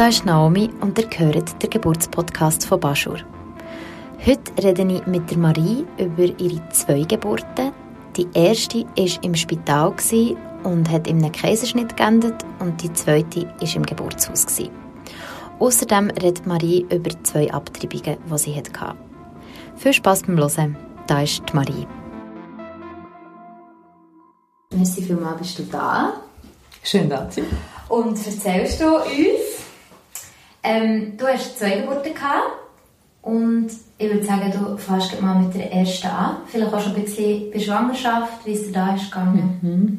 da ist Naomi und ihr hört den Geburtspodcast von Baschur. Heute rede ich mit der Marie über ihre zwei Geburten. Die erste war im Spital und hat in einem Kaiserschnitt geendet und die zweite war im Geburtshaus. Außerdem redet Marie über zwei Abtreibungen, die sie hatte. Viel Spass beim Hören. Da ist die Marie. Merci vielmals, bist du da. Schön, da zu sein. Und erzählst du uns, ähm, du hast zwei Geburten gehabt und ich würde sagen, du fährst mal mit der ersten an. Vielleicht auch schon ein bisschen bei Schwangerschaft, wie es da ist gegangen. Mhm.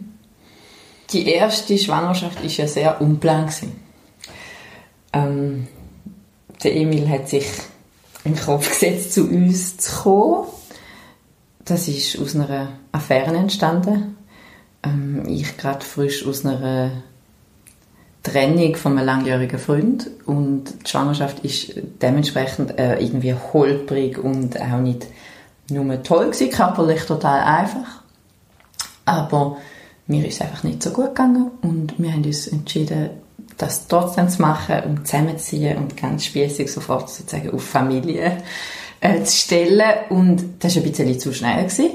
Die erste Schwangerschaft war ja sehr unplant. Ähm, der Emil hat sich in den Kopf gesetzt, zu uns zu kommen. Das ist aus einer Affäre entstanden. Ähm, ich gerade frisch aus einer Trennung von einem langjährigen Freund und die Schwangerschaft ist dementsprechend äh, irgendwie holprig und auch nicht nur toll gewesen, körperlich total einfach. Aber mir ist es einfach nicht so gut gegangen und wir haben uns entschieden, das trotzdem zu machen und zusammenzuziehen und ganz spießig sofort sozusagen auf Familie äh, zu stellen und das war ein bisschen zu schnell. Gewesen.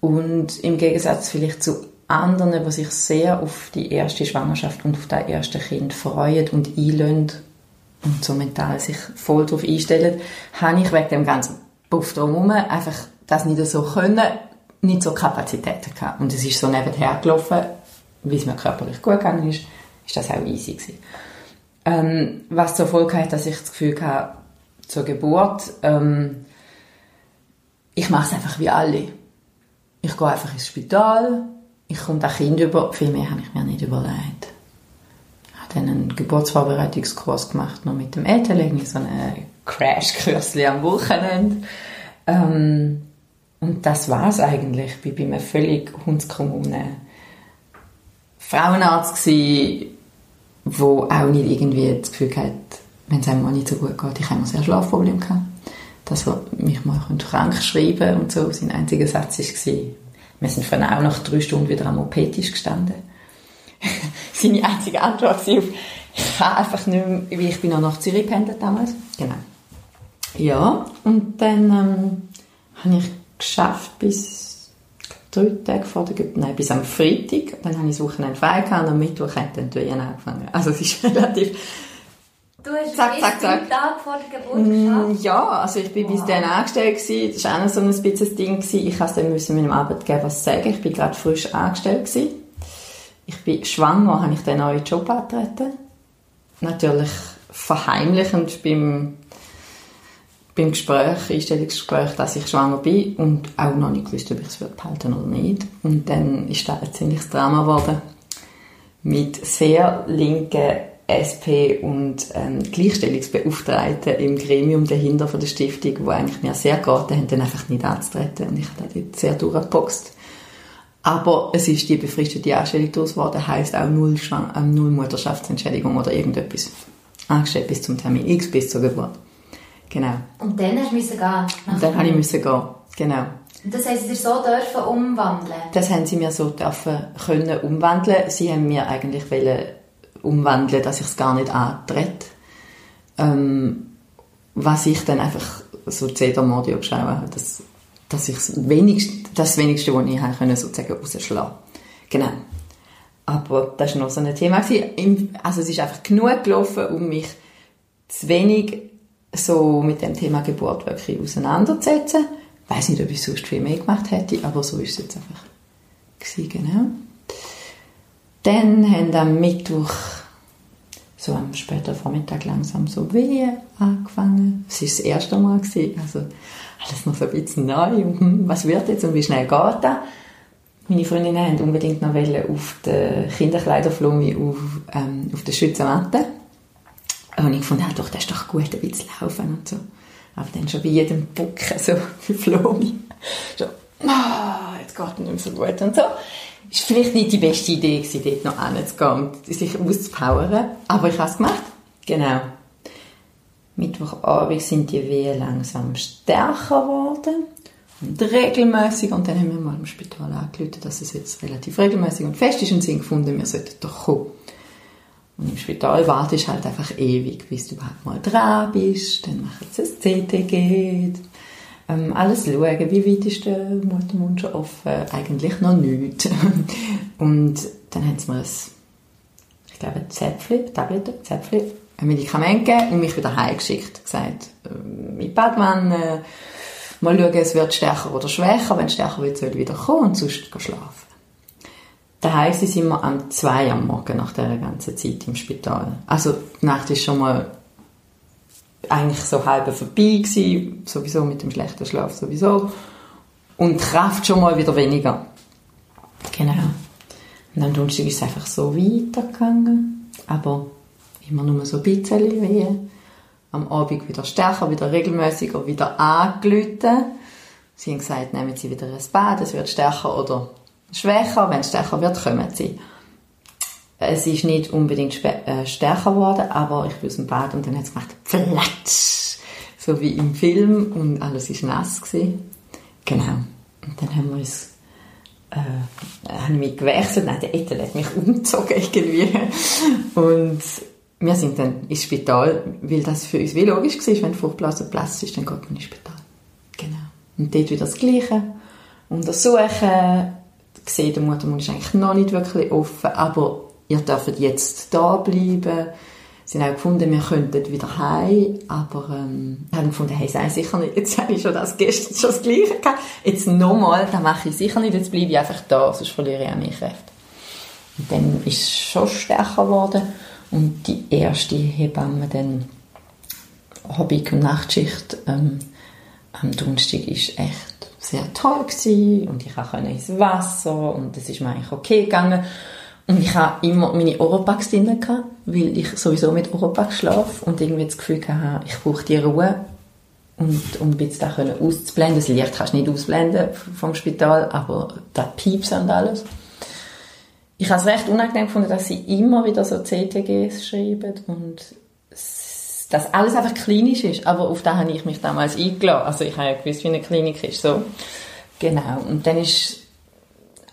Und im Gegensatz vielleicht zu anderen, die sich sehr auf die erste Schwangerschaft und auf das erste Kind freuen und einlösen und so mental sich voll darauf einstellen, habe ich wegen dem ganzen Puff drumherum einfach das nicht so können, nicht so Kapazitäten gehabt. Und es ist so nebenher gelaufen, wie es mir körperlich gut gegangen ist, ist das auch easy gewesen. Ähm, was zur Folge hat, dass ich das Gefühl hatte, zur Geburt, ähm, ich mache es einfach wie alle. Ich gehe einfach ins Spital, ich komme das Kind über, viel mehr habe ich mir nicht überlegt. Ich habe dann einen Geburtsvorbereitungskurs gemacht, noch mit dem Elternleben, so einen Crashkurs am Wochenende. Ähm, und das war es eigentlich. Ich war bei einem völlig hundskommunen Frauenarzt wo auch nicht irgendwie das Gefühl hat, wenn es einem mal nicht so gut geht, ich habe sehr Schlafprobleme gehabt, dass er mich mal krank schreiben und so. Sein einziger Satz war, wir sind vorhin auch nach drei Stunden wieder am OP-Tisch gestanden. Seine einzige Antwort war, ich kann einfach nicht mehr, weil ich bin noch nach Zürich pendelt damals. Genau. Ja, und dann ähm, habe ich geschafft bis drei Tage vor der Geburt, nein, bis am Freitag. Dann habe ich das Wochenende frei gehabt und am Mittwoch hat dann die Wehen angefangen. Also es ist relativ Du hast zack, zack, zack. Tag vor der Geburt mm, geschafft? Ja, also ich bin wow. bis dann angestellt gewesen. Das war auch noch so ein bisschen Ding gewesen. Ich musste dann meinem Arbeitgeber sagen, ich bin gerade frisch angestellt gewesen. Ich bin schwanger, habe ich den neuen Job angetreten. Natürlich verheimlichend beim, beim Gespräch, Einstellungsgespräch, dass ich schwanger bin und auch noch nicht gewusst, ob ich es behalten oder nicht. Und dann ist das ein ziemliches Drama geworden. Mit sehr linken SP und ähm, Gleichstellungsbeauftragten im Gremium dahinter von der Stiftung, wo eigentlich mir sehr geraten haben, dann einfach nicht anzutreten. Und ich habe dort sehr durchgeboxt. Aber es ist die befristete Anstellung daraus geworden, heisst auch null, äh, null Mutterschaftsentschädigung oder irgendetwas. Angestellt bis zum Termin X, bis zur Geburt. Genau. Und dann hast du müssen gehen? Und dann habe ich müssen gehen, genau. Das heisst, Sie so dürfen umwandeln? Das haben sie mir so dürfen können umwandeln. Sie haben mir eigentlich wollen umwandeln, dass ich es gar nicht antrete. Ähm, was ich dann einfach so Zedermordio geschaut habe, dass, dass ich das Wenigste, was ich habe, sozusagen rausschlagen Genau. Aber das war noch so ein Thema. Also es ist einfach genug gelaufen, um mich zu wenig so mit dem Thema Geburt wirklich auseinanderzusetzen. Ich weiß nicht, ob ich sonst viel mehr gemacht hätte, aber so ist es jetzt einfach genau. Dann haben am Mittwoch, so am späten Vormittag langsam so Wehen angefangen. Es war das erste Mal, gewesen, also alles noch so ein bisschen neu. Hm, was wird jetzt und wie schnell geht das? Meine Freundinnen wollten unbedingt noch auf der Kinderkleiderflume auf, ähm, auf der Schützenmatte. Und ich fand, ja, doch, das ist doch gut, ein bisschen laufen und so. Aber dann schon bei jedem Bucken so für Flume. So, oh, jetzt geht es nicht mehr so gut und so ist vielleicht nicht die beste Idee gewesen, dort noch hinzugehen und sich auszupowern. Aber ich habe es gemacht. Genau. Mittwochabend sind die Wehen langsam stärker geworden und regelmäßig und dann haben wir mal im Spital angerufen, dass es jetzt relativ regelmäßig und fest ist und sie gefunden, wir sollten doch kommen. Und im Spital wartest halt einfach ewig, bis du überhaupt mal dran bist. Dann machen sie ein CTG. Ähm, alles schauen, wie weit ist der Muttermund schon offen? Eigentlich noch nicht. und dann haben sie mir ein, ich glaube, ein Zäpfchen, Tabletten, Zäpfchen, ein Medikament gegeben und mich wieder heimgeschickt. Gesagt, äh, mit Badwanne, mal schauen, es wird stärker oder schwächer. Wenn es stärker wird, soll ich wieder kommen und sonst schlafen. Daheim sind wir am 2 am Morgen nach dieser ganzen Zeit im Spital. Also die Nacht ist schon mal eigentlich so halb vorbei gewesen, sowieso mit dem schlechten Schlaf sowieso. Und Kraft schon mal wieder weniger. Genau. Und am Donnerstag ist es einfach so weitergegangen. Aber immer nur so ein bisschen wie am Abend wieder stärker, wieder regelmäßiger, wieder angelüten. Sie haben gesagt, nehmen Sie wieder ein Bad, es wird stärker oder schwächer. Wenn es stärker wird, kommen Sie. Es ist nicht unbedingt äh, stärker geworden, aber ich bin aus dem Bad und dann hat es gemacht, flatsch, so wie im Film und alles ist nass gewesen. Genau. Und dann haben wir uns äh, haben mich gewechselt, nein, der Etel hat mich umgezogen irgendwie. Und wir sind dann ins Spital, weil das für uns wie logisch war, wenn Fruchtblase Platz ist, dann geht man ins Spital. Genau. Und dort wieder das Gleiche. Untersuchen, sehen, der Muttermund ist eigentlich noch nicht wirklich offen, aber ihr dürft jetzt da bleiben. Sie haben auch gefunden, wir könnten wieder heim, aber ähm, haben gefunden, hey, sei sicher nicht, jetzt habe ich schon das gestern schon das Gleiche gehabt, jetzt nochmal, das mache ich sicher nicht, jetzt bleibe ich einfach da, sonst verliere ich auch meine Kräfte. Und dann ist es schon stärker geworden und die erste Hebamme dann Hobby- und Nachtschicht ähm, am Donnerstag ist echt sehr toll gewesen und ich konnte ins Wasser und es ist mir eigentlich okay gegangen und ich habe immer meine Oropax drin weil ich sowieso mit Oropax schlafe und irgendwie das Gefühl hatte, ich brauche die Ruhe und um ein bisschen das auszublenden. Das Licht kannst du nicht ausblenden vom Spital, aber da Pieps und alles. Ich habe es recht unangenehm gefunden, dass sie immer wieder so CTGs schreiben und dass alles einfach klinisch ist. Aber auf das habe ich mich damals eingeladen. Also ich habe ja gewusst, wie eine Klinik ist. So. Genau. Und dann ist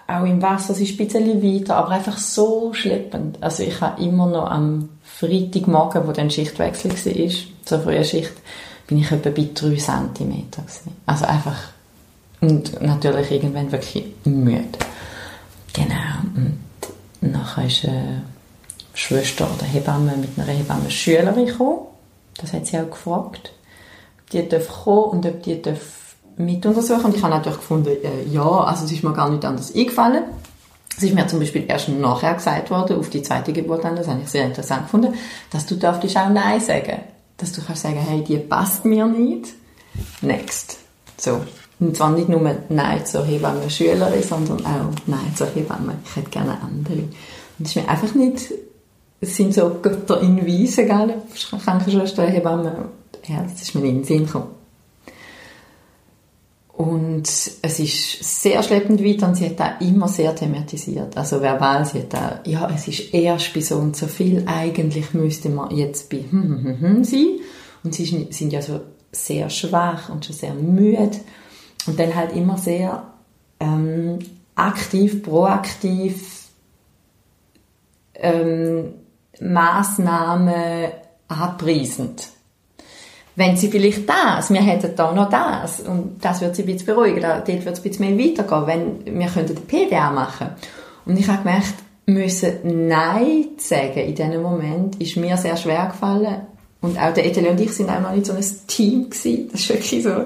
auch im Wasser, es ist ein bisschen weiter, aber einfach so schleppend. Also ich habe immer noch am Freitagmorgen, wo dann Schichtwechsel war, zur frühen Schicht, bin ich etwa bei 3 cm Also einfach, und natürlich irgendwann wirklich müde. Genau. Und nachher ist eine Schwester oder Hebamme mit einer Hebamme Schülerin gekommen. Das hat sie auch gefragt. Die darf kommen und ob die darf mit untersuchen. Und ich habe natürlich gefunden, äh, ja, also es ist mir gar nicht anders eingefallen. Es ist mir zum Beispiel erst nachher gesagt worden, auf die zweite Geburt dann, das habe ich sehr interessant gefunden, dass du auch Nein sagen. Dass du kannst sagen, hey, die passt mir nicht. Next. So. Und zwar nicht nur Nein zur Hebamme Schülerin, sondern auch Nein zur Hebamme. Ich hätte gerne andere. Und es ist mir einfach nicht, es sind so Götter in Wiesen, gell? Krankenschwester, Hebamme. Ja, das ist mir in den Sinn gekommen. Und es ist sehr schleppend weiter und sie hat auch immer sehr thematisiert. Also verbal, sie hat auch, ja, es ist erst bei so und so viel, eigentlich müsste man jetzt bei hm, hm, hm, hm sein. Und sie sind ja so sehr schwach und schon sehr müde. Und dann halt immer sehr ähm, aktiv, proaktiv, ähm, Maßnahmen abpreisend wenn sie vielleicht das, wir hätten da noch das und das wird sie ein bisschen beruhigen, dort wird es ein bisschen mehr weitergehen, wenn wir könnten den PDA machen. Und ich habe gemerkt, müssen Nein sagen in diesem Moment ist mir sehr schwer gefallen und auch der Etalie und ich sind auch noch nicht so ein Team gewesen. Das ist wirklich so,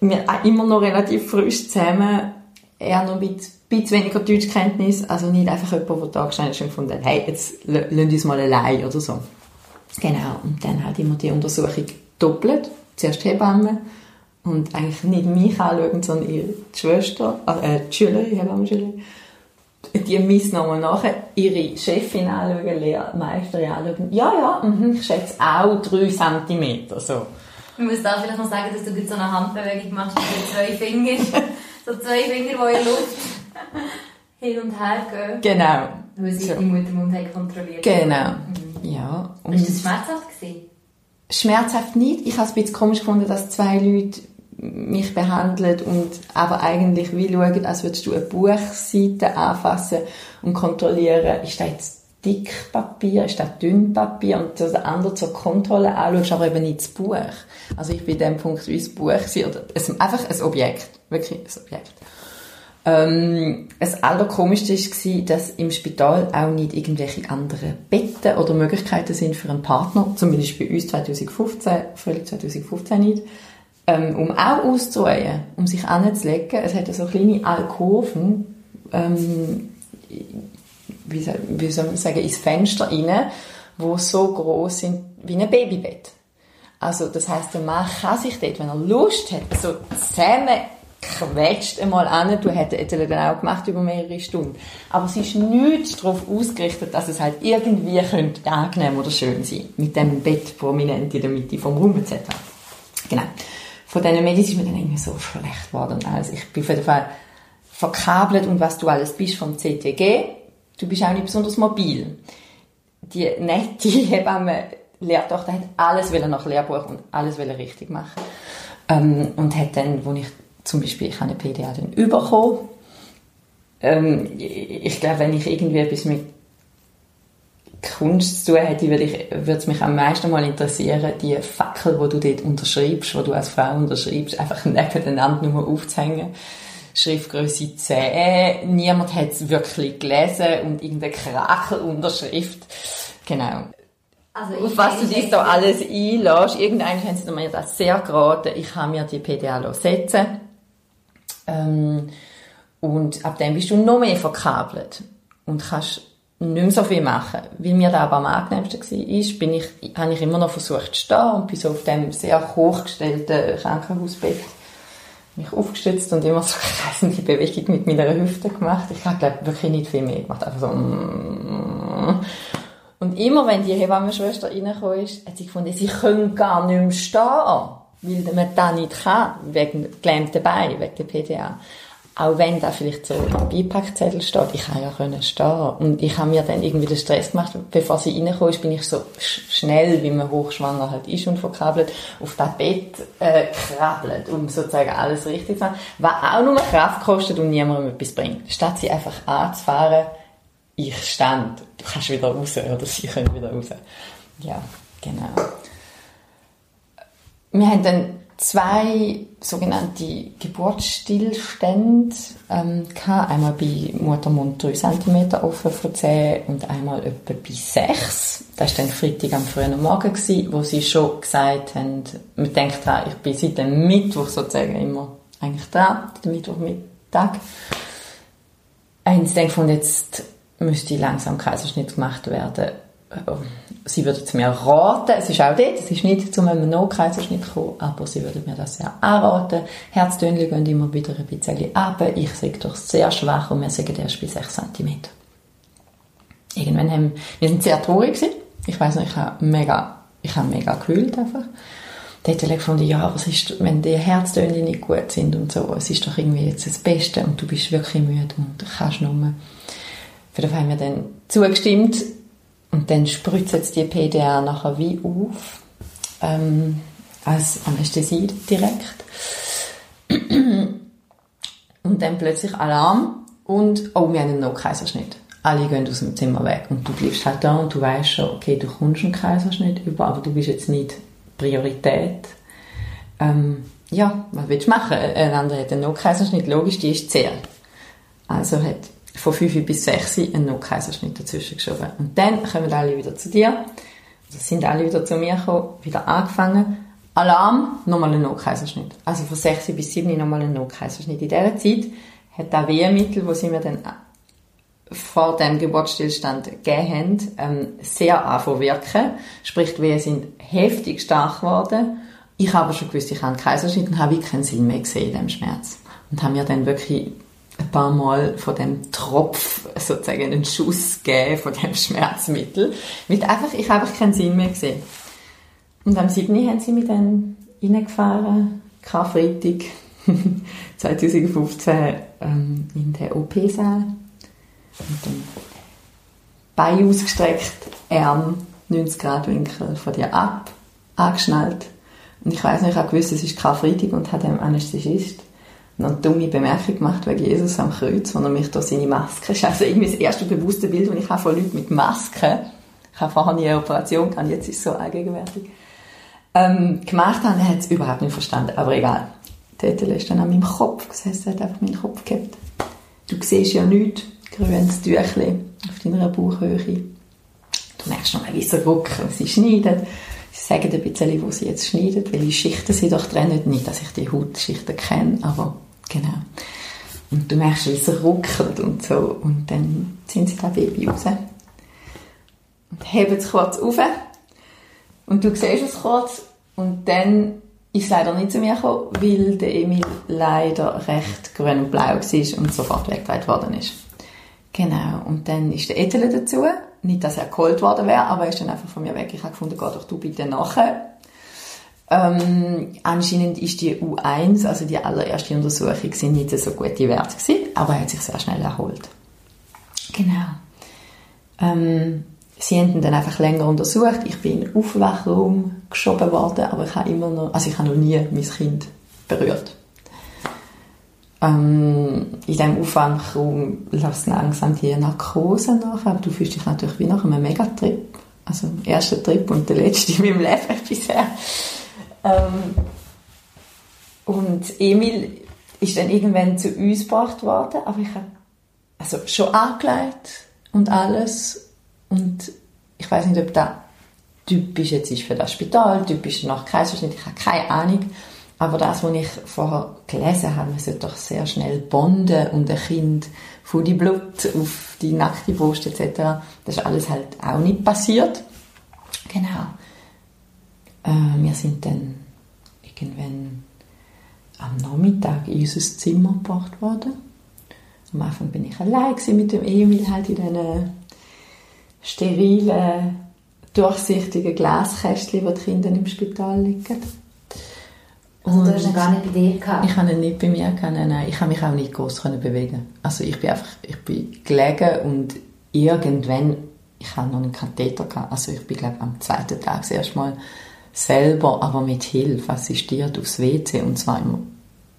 wir immer noch relativ frisch zusammen, eher noch ein bisschen weniger Deutschkenntnis, also nicht einfach jemand, der da gestanden ist und gefunden hey, jetzt wir uns mal allein oder so. Genau, und dann hat immer die Untersuchung doppelt. Zuerst Hebamme und eigentlich nicht mich anschauen, sondern ihre Schwester, äh, die Schülerin, Hebammenschülerin. Die misst nochmal nachher ihre Chefin anschauen, Lehrmeisterin anschauen. Ja, ja, mh, ich schätze auch 3 cm. So. Ich muss da vielleicht noch sagen, dass du so eine Handbewegung machst mit zwei Fingern. so zwei Finger, die in der Luft hin und her gehen. Genau. Weil sie so. die Muttermund kontrolliert. Genau. Ja. Und ist das schmerzhaft gewesen? Schmerzhaft nicht. Ich habe es ein bisschen komisch gefunden, dass zwei Leute mich behandeln und aber eigentlich wie schauen, als würdest du eine Buchseite anfassen und kontrollieren, ist da jetzt Dickpapier, ist das Dünnpapier und das andere zur Kontrolle anschaust, aber eben nicht das Buch. Also ich bin in dem Punkt wie das Buch oder ein, einfach ein Objekt, wirklich ein Objekt. Ähm, das Allerkomischste war, dass im Spital auch nicht irgendwelche anderen Betten oder Möglichkeiten sind für einen Partner, zumindest bei uns 2015, völlig 2015 nicht, ähm, um auch auszuruhen, um sich anzulegen. Es hat so kleine Alkoven, ähm, wie, wie soll man sagen, ins Fenster rein, wo so groß sind wie ein Babybett. Also das heißt, der Mann kann sich dort, wenn er Lust hat, so zusammen quetscht einmal an. Du hättest dann auch gemacht über mehrere Stunden. Aber es ist nichts darauf ausgerichtet, dass es halt irgendwie könnte angenehm oder schön sein Mit dem Bett prominent in der Mitte vom Raum etc. Genau. Von diesen Medis ist mir dann irgendwie so schlecht geworden. Also ich bin auf jeden Fall verkabelt und was du alles bist vom CTG. Du bist auch nicht besonders mobil. Die nette Hebamme Lehrtochter hat alles nach Lehrbuch und alles richtig machen. Ähm, und hat dann, wo ich zum Beispiel, ich habe eine PDA dann bekommen. Ähm, ich glaube, wenn ich irgendwie etwas mit Kunst zu tun hätte, würde, ich, würde es mich am meisten mal interessieren, die Fackel, die du dort unterschreibst, die du als Frau unterschreibst, einfach nebeneinander nur aufzuhängen. Schriftgröße 10. Niemand hat es wirklich gelesen und irgendeine Krachelunterschrift. Genau. Also Auf was du dich da alles einlässt. Irgendwann haben sie mir das sehr geraten. Ich habe mir die PDA setzen ähm, und ab dem bist du noch mehr verkabelt und kannst nicht mehr so viel machen. Wie mir das aber am angenehmsten war, bin ich, habe ich immer noch versucht zu stehen und bin so auf dem sehr hochgestellten Krankenhausbett mich aufgestützt und immer so kreisende Bewegung mit meiner Hüfte gemacht. Ich habe, glaube wirklich nicht viel mehr gemacht. Einfach so mm. und immer, wenn die Hebammenschwester reingekommen ist, hat sie gefunden, sie können gar nicht mehr stehen weil man das nicht kann, wegen gelähmten Beinen, wegen der PDA. Auch wenn da vielleicht so im Beipackzettel steht, ich kann ja können stehen. Und ich habe mir dann irgendwie den Stress gemacht, bevor sie reingekommen ist, bin ich so schnell, wie man hochschwanger halt ist und verkabelt, auf das Bett äh, krabbelt, um sozusagen alles richtig zu machen. Was auch nur Kraft kostet und niemandem etwas bringt. Statt sie einfach anzufahren, ich stand, du kannst wieder raus oder sie können wieder raus. Ja, genau. Wir haben dann zwei sogenannte Geburtsstillstände ähm, gehabt. Einmal bei Muttermund 3 cm offen von 10 und einmal etwa bei 6. Das war dann Freitag am frühen Morgen, gewesen, wo sie schon gesagt haben, man denkt dran, ich bin seit dem Mittwoch sozusagen immer eigentlich dran, der Mittwochmittag. Haben sie dann gefunden, jetzt müsste langsam Kaiserschnitt gemacht werden sie würde es mir raten, es ist auch dort, es ist nicht zu einem No-Kaiserschnitt gekommen, aber sie würde mir das sehr anraten. Herztönchen gehen immer wieder ein bisschen ab. Ich sehe doch sehr schwach und wir sagen erst bei 6 cm. Irgendwann haben wir sind sehr traurig gewesen. Ich weiß nicht, ich habe mega, ich habe mega gekühlt einfach. Dort habe ich gefunden, ja, was ist, wenn die Herztöne nicht gut sind und so, es ist doch irgendwie jetzt das Beste und du bist wirklich müde und kannst nur. Für das haben wir dann zugestimmt, und dann spritzt die PDA nachher wie auf, ähm, als Anästhesie direkt. und dann plötzlich Alarm und, oh, wir haben einen No-Kaiserschnitt. Alle gehen aus dem Zimmer weg und du bleibst halt da und du weißt schon, okay, du kommst einen Kaiserschnitt über, aber du bist jetzt nicht Priorität. Ähm, ja, was willst du machen? Ein anderer hat einen No-Kaiserschnitt, logisch, die ist zäh. Also hat von 5 bis 6 einen No-Kaiserschnitt dazwischen geschoben. Und dann kommen alle wieder zu dir. Also sind alle wieder zu mir gekommen, wieder angefangen. Alarm, nochmal ein No-Kaiserschnitt. Also von 6 bis 7 nochmal ein No-Kaiserschnitt. In dieser Zeit hat das Wehmittel, das sie mir dann vor dem Geburtsstillstand gegeben haben, ähm, sehr angefangen wirken. Sprich, die Wehen sind heftig stark geworden. Ich habe aber schon gewusst, ich habe einen Kaiserschnitt und habe keinen Sinn mehr gesehen in dem Schmerz. Und habe mir dann wirklich ein paar Mal von dem Tropf sozusagen einen Schuss gegeben von dem Schmerzmittel. Mit einfach, ich habe einfach keinen Sinn mehr gesehen. Und am 7. haben sie mich dann reingefahren, Karfreitag 2015 ähm, in den OP-Saal. Und dann Bein ausgestreckt, Arm 90 Grad Winkel von dir ab, angeschnallt. Und ich weiß nicht, ich habe gewusst, es ist Karfreitag und hat dem Anästhesist eine dumme Bemerkung gemacht wegen Jesus am Kreuz, wo er mich da seine Maske, ist also irgendwie das erste bewusste Bild, das ich habe von Leuten mit Masken, ich habe vorher nie eine Operation gehabt, jetzt ist es so allgegenwärtig, ähm, gemacht haben, er hat es überhaupt nicht verstanden, aber egal. Dort ist dann an meinem Kopf, das heisst, er hat einfach meinen Kopf gehabt. Du siehst ja nichts, grünes Tüchlein auf deiner Bauchhöhe. Du merkst noch mal, wie sie rucken, sie schneiden. Sie sagen ein bisschen, wo sie jetzt schneiden, welche Schichten sie doch trennen. Nicht, dass ich die Hautschichten kenne, aber genau. Und du merkst, wie sie ruckelt und so. Und dann ziehen sie das Baby raus. Und heben es kurz auf. Und du siehst es kurz. Und dann ist es leider nicht zu mir gekommen, weil der Emil leider recht grün und blau war und sofort weggeleitet worden ist. Genau. Und dann ist der Etele dazu. Nicht, dass er geholt worden wäre, aber er ist dann einfach von mir weg. Ich habe gefunden, geh doch du bitte nachher. Ähm, anscheinend ist die U1, also die allererste Untersuchung, sind nicht so gute Werte gewesen, aber er hat sich sehr schnell erholt. Genau. Ähm, sie haben dann einfach länger untersucht. Ich bin in Aufwachraum geschoben worden, aber ich habe immer noch, also ich habe noch nie mein Kind berührt. Ähm, in diesem Aufwachraum lässt langsam die Narkose nach, aber du fühlst dich natürlich wie nach einem Megatrip. Also erster Trip und der letzte in meinem Leben bisher. Ähm, und Emil ist dann irgendwann zu uns gebracht worden, aber ich habe also schon angelegt und alles und ich weiß nicht, ob das typisch jetzt ist für das Spital, typisch nach Kaiserschnitt, ich habe keine Ahnung, aber das, was ich vorher gelesen habe, man sollte doch sehr schnell bonden und ein Kind von die Blut auf die nackte Brust etc., das ist alles halt auch nicht passiert. Genau. Äh, wir sind dann irgendwann am Nachmittag in unser Zimmer gebracht worden. Am Anfang bin ich allein mit dem Emil halt in diesen sterilen, durchsichtigen Glaskästchen, die die Kinder im Spital liegen. Also du hast ihn gar nicht bei dir gehabt? Ich habe ihn nicht bei mir gehabt, nein, nein. Ich habe mich auch nicht groß bewegen Also ich bin einfach, ich bin gelegen und irgendwann, ich habe noch einen Katheter gehabt, also ich bin glaube am zweiten Tag das erste Mal selber, aber mit Hilfe assistiert aufs WC und zwar im,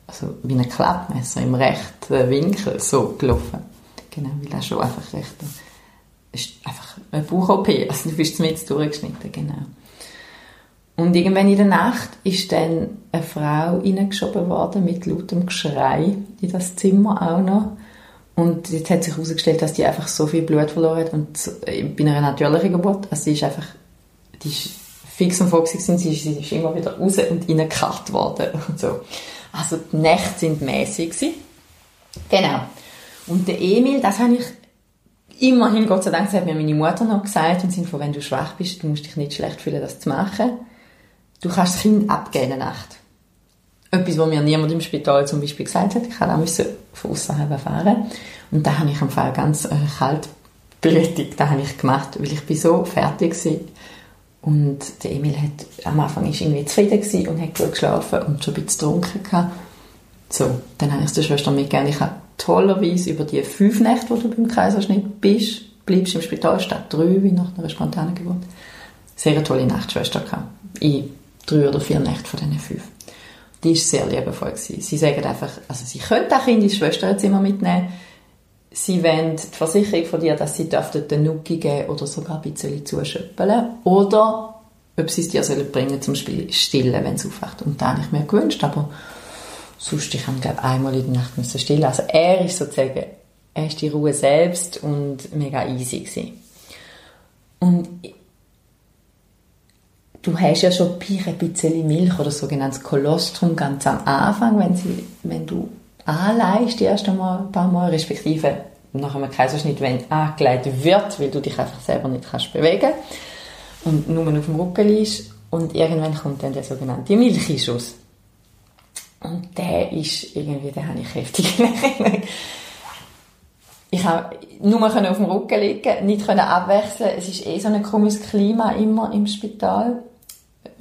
also wie ein Klappmesser im rechten Winkel so gelaufen. Genau, weil das schon einfach recht, ist einfach eine Bauch-OP, also du bist mit durchgeschnitten, genau. Und irgendwann in der Nacht ist dann eine Frau reingeschoben worden mit lautem Geschrei in das Zimmer auch noch. Und jetzt hat sich herausgestellt, dass die einfach so viel Blut verloren hat und bei einer natürlichen Geburt, also sie ist einfach, die ist fix und foxy sie, sie ist immer wieder raus und reingekarrt worden und so. Also die Nächte sind mäßig Genau. Und der Emil, das habe ich immerhin, Gott sei Dank, das hat mir meine Mutter noch gesagt, im Sinne von, wenn du schwach bist, du musst dich nicht schlecht fühlen, das zu machen. Du kannst das Kind abgeben in der Nacht. Etwas, was mir niemand im Spital zum Beispiel gesagt hat. Ich musste auch von außen fahren. Und da habe ich am Fall ganz äh, kaltblütig, da habe ich gemacht, weil ich bin so fertig war. Und der Emil hat, am Anfang ist irgendwie zufrieden und hat gut geschlafen und schon ein bisschen getrunken gehabt. So, dann habe ich es der Schwester mitgegeben. Ich habe tollerweise über die fünf Nächte, wo du beim Kaiserschnitt bist, bleibst im Spital statt drei, wie nach einer spontanen Geburt, sehr tolle Nachtschwester gehabt. Ich drei oder vier Nächte von diesen fünf. Die war sehr liebevoll. Gewesen. Sie sagen einfach, also sie können auch Kind ins Schwesterzimmer mitnehmen. Sie wollen die Versicherung von dir, dass sie den Nuki geben oder sogar ein bisschen zuschöppeln. Oder ob sie es dir sollen bringen zum Stillen, wenn es aufwacht. Und da habe ich mir gewünscht, aber sonst, ich habe, einmal in der Nacht müssen stillen. Also er ist sozusagen, er ist die Ruhe selbst und mega easy gewesen. Und du hast ja schon ein bisschen Milch oder sogenanntes Kolostrum ganz am Anfang, wenn, sie, wenn du anleihst, die ersten Mal, ein paar Mal, respektive nach einem Kaiserschnitt, wenn angelegt wird, weil du dich einfach selber nicht kannst bewegen und nur auf dem Rücken liegst und irgendwann kommt dann der sogenannte Milchschuss. Und der ist irgendwie, den habe ich heftig. Ich habe nur auf dem Rücken liegen, nicht abwechseln. Es ist eh so ein komisches Klima immer im Spital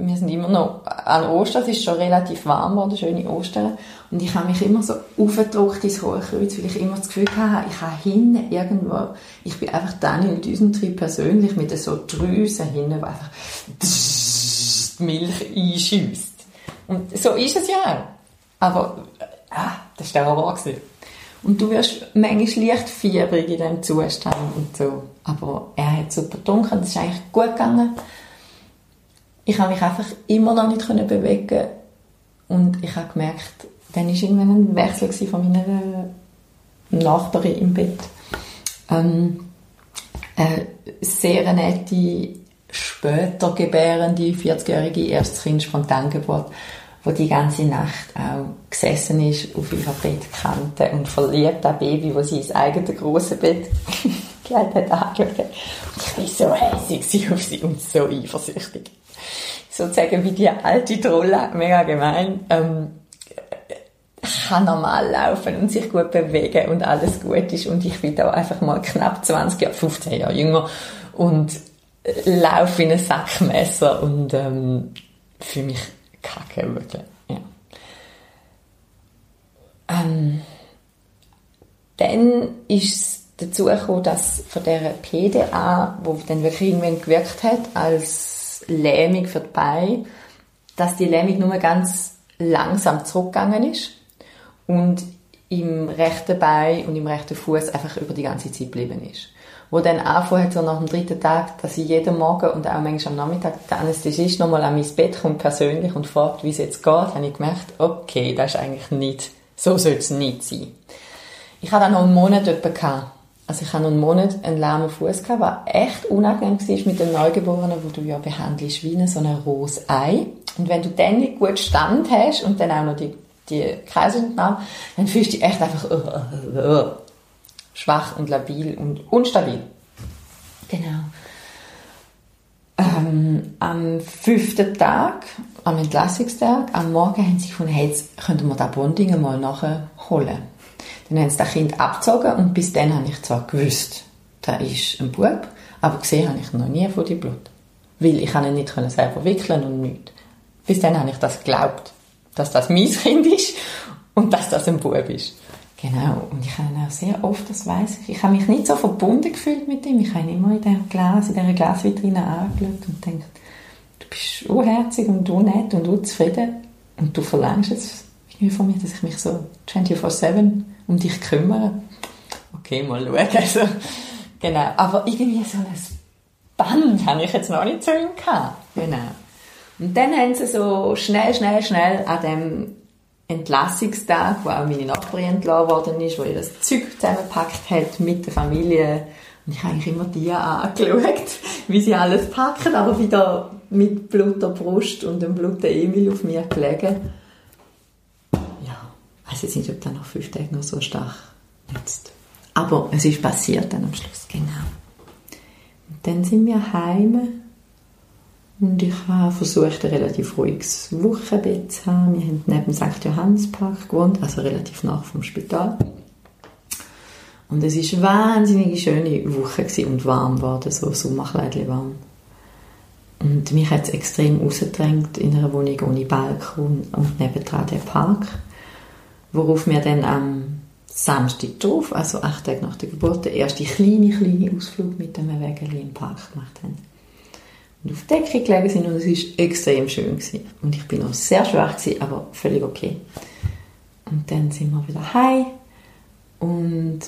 wir sind immer noch an Ostern, es ist schon relativ warm geworden, schöne Ostern. Und ich habe mich immer so aufgedruckt ins Hohe Kreuz, weil ich immer das Gefühl hatte, ich habe hinten irgendwo, ich bin einfach Daniel Düsentrieb persönlich mit so Drüsen hinten, wo einfach die Milch einschüsst. Und so ist es ja auch. Aber ah, das war der Horror. Und du wirst manchmal leicht fiebrig in diesem Zustand und so. Aber er hat super dunkel, es ist eigentlich gut gegangen. Ich habe mich einfach immer noch nicht bewegen und ich habe gemerkt, dann war irgendwann ein Wechsel von meiner Nachbarin im Bett. Ähm, eine sehr nette, später gebärende 40-jährige Erstkind Spontangeburt wo die ganze Nacht auch gesessen ist auf ihrer Bettkante und verliebt das Baby, wo sie ins eigene große Bett gelegt hat. Und ich war so hässlich auf sie und so eifersüchtig. Sozusagen wie die alte Trolle, mega gemein, ähm, kann normal laufen und sich gut bewegen und alles gut ist und ich bin da einfach mal knapp 20 Jahre, 15 Jahre jünger und laufe in ein Sackmesser und ähm, für mich Kacke, wirklich. Ja. Ähm, dann ist es dazu gekommen, dass von der PDA, wo dann wirklich irgendwann gewirkt hat, als Lähmung für die Beine, dass die Lähmung nur ganz langsam zurückgegangen ist und im rechten Bein und im rechten Fuß einfach über die ganze Zeit geblieben ist wo dann hat, so nach dem dritten Tag, dass ich jeden Morgen und auch manchmal am Nachmittag der Anästhesist nochmal an mein Bett kommt persönlich und fragt, wie es jetzt geht, habe ich gemerkt, okay, das ist eigentlich nicht, so soll es nicht sein. Ich hatte dann noch einen Monat gehabt. Also ich hatte einen Monat einen lahmen Fuß gehabt, was echt unangenehm war mit dem Neugeborenen, wo du ja behandelst wie so ein rohes Ei. Und wenn du dann nicht gut Stand hast und dann auch noch die, die Kreislaufentnahme, dann fühlst du dich echt einfach, uh, uh, uh, schwach und labil und unstabil. Genau. Ähm, am fünften Tag, am Entlassungstag, am Morgen haben sie gefunden, hey, jetzt könnten wir das Bonding mal nachholen. Dann haben sie das Kind abgezogen und bis dann habe ich zwar gewusst, da ist ein Bub, aber gesehen habe ich noch nie von dem Blut. Weil ich ihn nicht selber wickeln und nichts. Bis dann habe ich das geglaubt, dass das mein Kind ist und dass das ein Bub ist. Genau, und ich habe auch sehr oft, das weiß ich, ich habe mich nicht so verbunden gefühlt mit ihm. Ich habe ihn immer in diesem Glas, in dieser Glasvitrine angeschaut und gedacht, du bist unherzig und unnett und unzufrieden und du verlangst jetzt von mir, dass ich mich so 24-7 um dich kümmere. Okay, mal schauen. Also, genau, aber irgendwie so ein Band habe ich jetzt noch nicht zu ihm gehabt. Genau. Und dann haben sie so schnell, schnell, schnell an dem Entlassungstag, wo auch meine Nachbarin entlassen worden ist, wo ihr das Zeug zusammengepackt hat mit der Familie. Und ich habe eigentlich immer die angeschaut, wie sie alles packen, aber wieder mit bluter Brust und dem bluten Emil auf mir gelegen. Weiß jetzt nicht, ob das nach fünf Tagen noch so stark nützt. Aber es ist passiert dann am Schluss, genau. Und dann sind wir heim und ich habe versucht, ein relativ ruhiges Wochenbett zu haben. Wir haben neben St. Johannespark gewohnt, also relativ nah vom Spital. Und es war eine wahnsinnig schöne Woche und warm geworden, so Sommerkleidchen warm. Und mich hat es extrem rausgedrängt in einer Wohnung ohne Balkon und nebendran der Park, worauf wir dann am Samstag drauf, also acht Tage nach der Geburt, den ersten kleinen, kleinen Ausflug mit dem Wägeli im Park gemacht haben und auf der Decke gelegen sind und es war extrem schön. Gewesen. Und ich bin noch sehr schwach, gewesen, aber völlig okay. Und dann sind wir wieder heim und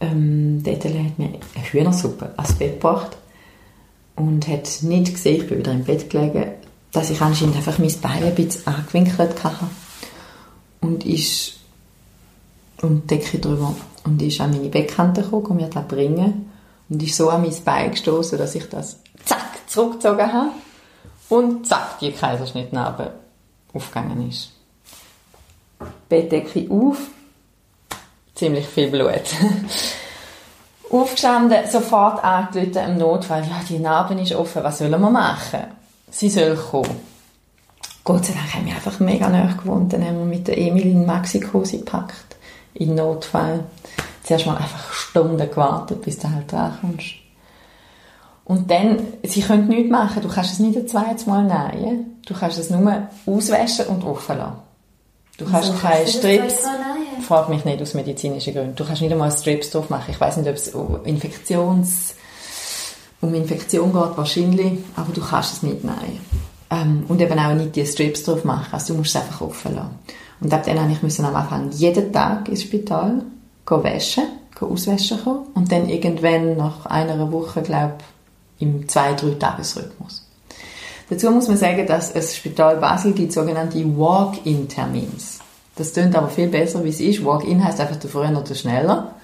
ähm, dort hat mir eine Hühnersuppe ans Bett gebracht und hat nicht gesehen, ich bin wieder im Bett gelegen, dass ich anscheinend einfach mein Bein ein bisschen angewinkelt hatte. Und ist und Decke drüber und ist an meine Bettkante gekommen, um mir das bringen und ist so an mein Bein gestoßen, dass ich das zack zurückgezogen habe und zack, die Kaiserschnittnarbe aufgegangen ist. Bettdecke auf, ziemlich viel Blut. Aufgestanden, sofort angerufen im Notfall. Ja, die Narbe ist offen, was sollen wir machen? Sie soll kommen. Gott sei Dank haben wir einfach mega nahe gewohnt. Dann haben wir mit der Emil in Mexiko sie gepackt. In Notfall. Zuerst mal einfach Stunden gewartet, bis du halt dran kommst. Und dann, sie können nichts machen. Du kannst es nicht ein zweites Mal nähen. Du kannst es nur auswaschen und offen lassen. Du kannst also, keine Strips... Frag mich nicht aus medizinischen Gründen. Du kannst nicht einmal Strips drauf machen. Ich weiß nicht, ob es um Infektions... um Infektion geht, wahrscheinlich. Aber du kannst es nicht nähen. Ähm, und eben auch nicht die Strips drauf machen. Also du musst es einfach offen lassen. Und ab dann musste ich am Anfang jeden Tag ins Spital gehen waschen, gehen auswaschen kommen. Und dann irgendwann nach einer Woche, glaube ich, im zwei, drei Tagesrhythmus. Dazu muss man sagen, dass das Spital Basel gibt sogenannte Walk-in-Termins. Das klingt aber viel besser, wie es ist. Walk-in heißt einfach, du früher oder schneller.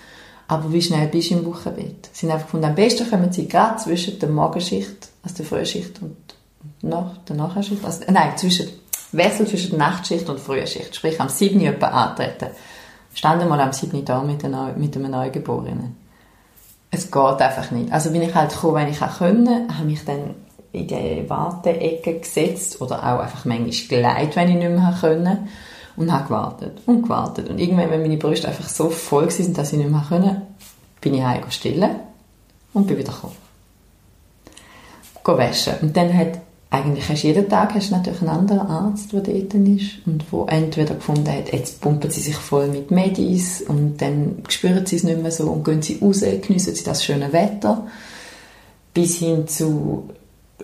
Aber wie schnell bist du im Wochenbett? Sie sind einfach von am besten kommen sie gerade zwischen der Morgenschicht, also der Frühschicht und nach, der Nachschicht, also, nein, zwischen, Wechsel zwischen der Nachtschicht und Frühschicht. Sprich, am 7. Uhr antreten. Standen mal am 7. da mit, einer, mit einem Neugeborenen. Es geht einfach nicht. Also bin ich halt gekommen, wenn ich auch können, habe mich dann in die Warteecke gesetzt oder auch einfach manchmal geleitet, wenn ich nicht mehr können und habe gewartet und gewartet. Und irgendwann, wenn meine Brüste einfach so voll waren, dass ich nicht mehr können, bin ich heim stillen und bin wieder gekommen. Gehen waschen. Und dann hat eigentlich hast jeden Tag hast du natürlich einen anderen Arzt, der dort ist und wo entweder gefunden hat, jetzt pumpen sie sich voll mit Medis und dann spüren sie es nicht mehr so und gehen sie raus, geniessen sie das schöne Wetter, bis hin zu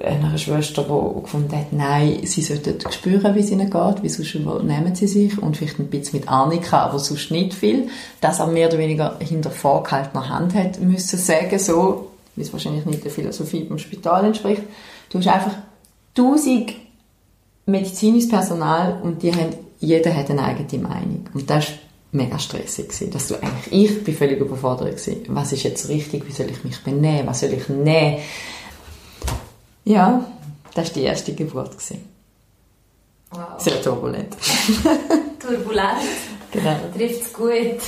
einer Schwester, die gefunden hat, nein, sie sollten spüren, wie es ihnen geht, wie sonst nehmen sie sich und vielleicht ein bisschen mit Annika, aber sonst nicht viel. Das auch mehr oder weniger hinter vorgehaltener Hand hat müssen sagen, so, wie es wahrscheinlich nicht der Philosophie beim Spital entspricht. Du hast einfach tausend medizinisches Personal und die haben, jeder hat eine eigene Meinung. Und das war mega stressig gewesen, dass du eigentlich, ich bin völlig überfordert gewesen. Was ist jetzt richtig? Wie soll ich mich benehmen? Was soll ich nehmen? Ja, das war die erste Geburt. Gewesen. Wow. Sehr turbulent. turbulent. Genau. Trifft es gut.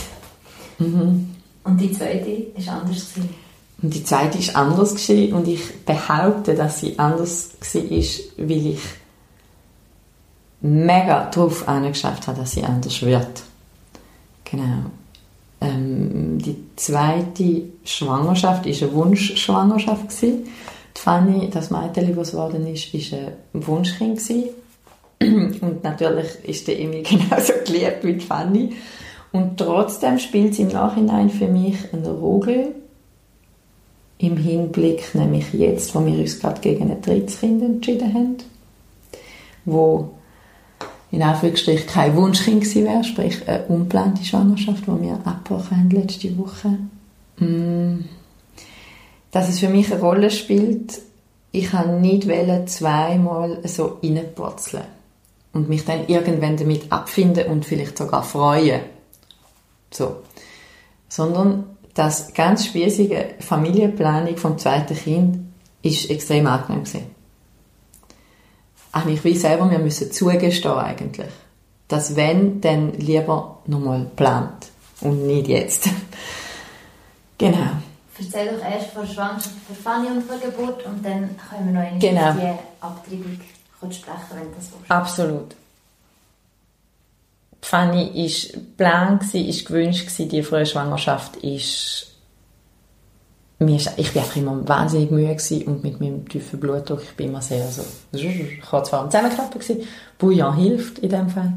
Mhm. Und die zweite war anders gewesen. Und die zweite ist anders gewesen und ich behaupte, dass sie anders war, weil ich mega darauf angeschafft habe, dass sie anders wird. Genau. Ähm, die zweite Schwangerschaft war eine Wunschschwangerschaft. Gewesen. Die Fanny, das Mädchen, was geworden ist, war ein Wunschkind. Gewesen. Und natürlich ist der Emil genauso geliebt wie die Fanny. Und trotzdem spielt sie im Nachhinein für mich eine Rolle im Hinblick, nämlich jetzt, wo wir uns gerade gegen ein drittes Kind entschieden haben, wo in Anführungsstrichen kein Wunschkind gewesen wäre, sprich eine ungeplante Schwangerschaft, die wir abgebrochen haben letzte Woche. Mm. Dass es für mich eine Rolle spielt, ich kann nicht zweimal so reinpurzeln und mich dann irgendwann damit abfinden und vielleicht sogar freuen. So. Sondern das ganz spießige Familienplanung vom zweiten Kind ist extrem angenehm gewesen. Ach, ich will selber, wir müssen zugestehen eigentlich, dass wenn, dann lieber nochmal plant und nicht jetzt. genau. Erzähl doch erst vor Schwangerschaft, vor Fanny und vor Geburt und dann können wir noch in genau. die Abtreibung sprechen, wenn das willst. Absolut. Fanny war plan, war gewünscht, die frühe Schwangerschaft ist mir ist, ich war einfach immer wahnsinnig müde gewesen und mit meinem tiefen Blutdruck, ich bin immer sehr so, war zwar am Zusammenklappen gewesen, Bouillon hilft in dem Fall.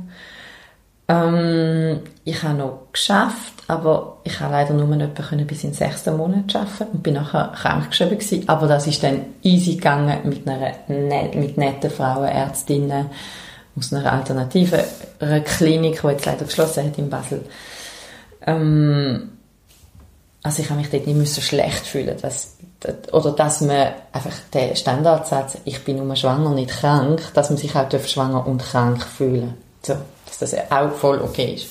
Ähm, ich habe noch geschafft, aber ich habe leider nur können bis in den sechsten Monat arbeiten und bin nachher krankgeschrieben gewesen. Aber das ist dann easy gegangen mit einer mit netten Frauenärztinnen, aus einer alternativen Klinik, die jetzt leider geschlossen hat in Basel. Ähm, also ich habe mich dort nicht müssen schlecht fühlen dass, oder dass man einfach den Standardsatz, ich bin nur schwanger, nicht krank, dass man sich auch schwanger und krank fühlen so, dass das auch voll okay ist.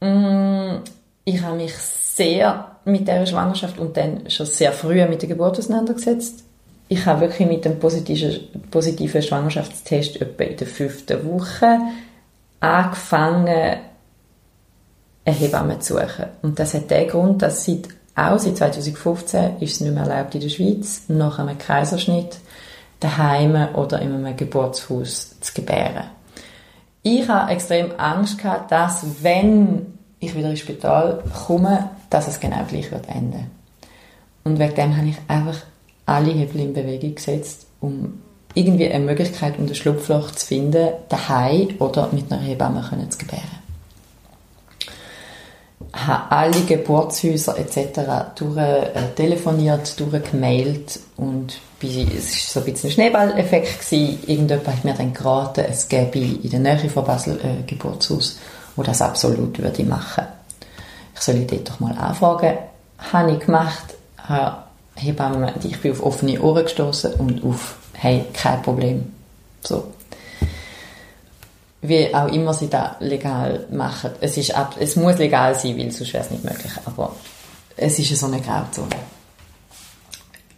Mm, ich habe mich sehr mit der Schwangerschaft und dann schon sehr früh mit der Geburt auseinandergesetzt ich habe wirklich mit dem positiven, Schwangerschaftstest etwa in der fünften Woche angefangen, eine Hebamme zu suchen. Und das hat den Grund, dass seit, auch seit 2015 ist es nicht mehr erlaubt in der Schweiz, nach einem Kaiserschnitt daheim oder in einem Geburtshaus zu gebären. Ich habe extrem Angst gehabt, dass wenn ich wieder ins Spital komme, dass es genau gleich wird enden. Und wegen dem habe ich einfach alle Hebel in Bewegung gesetzt, um irgendwie eine Möglichkeit und ein Schlupfloch zu finden, daheim oder mit einer Hebamme können zu gebären. habe alle Geburtshäuser etc. durch, äh, telefoniert, durchgemailt und es war so ein bisschen ein Schneeballeffekt. Irgendjemand hat mir dann geraten, es gäbe in der Nähe von Basel ein Geburtshaus, wo das absolut würde machen. Ich soll dort doch mal anfragen. Habe ich gemacht, habe Hebamme, ich bin auf offene Ohren gestoßen und auf, hey, kein Problem. So. Wie auch immer sie das legal machen. Es, ist ab, es muss legal sein, weil sonst wäre es nicht möglich. Aber es ist so eine Grauzone.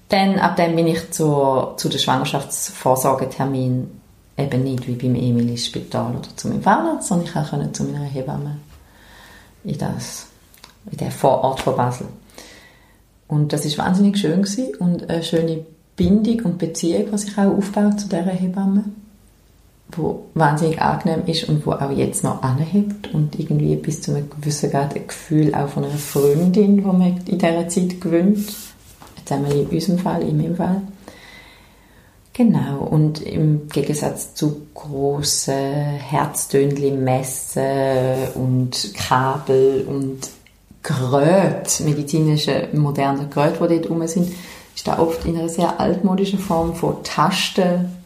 Dann, ab dann bin ich zu, zu den Schwangerschaftsvorsorgetermin eben nicht wie beim Emil ins Spital oder zu meinem Vater, sondern ich konnte zu meiner Hebamme in, das, in den Vorort von Basel. Und das ist wahnsinnig schön gewesen und eine schöne Bindung und Beziehung, die sich auch aufbaut zu dieser Hebamme, wo wahnsinnig angenehm ist und wo auch jetzt noch anhebt und irgendwie bis zu einem gewissen Grad ein Gefühl auch von einer Freundin, die man in dieser Zeit gewöhnt Jetzt einmal in unserem Fall, in meinem Fall. Genau, und im Gegensatz zu grossen Herztönchen, Messen und Kabel und Geräte, medizinische, moderne Geräte, die dort rum sind, ist da oft in einer sehr altmodischen Form von Tasten,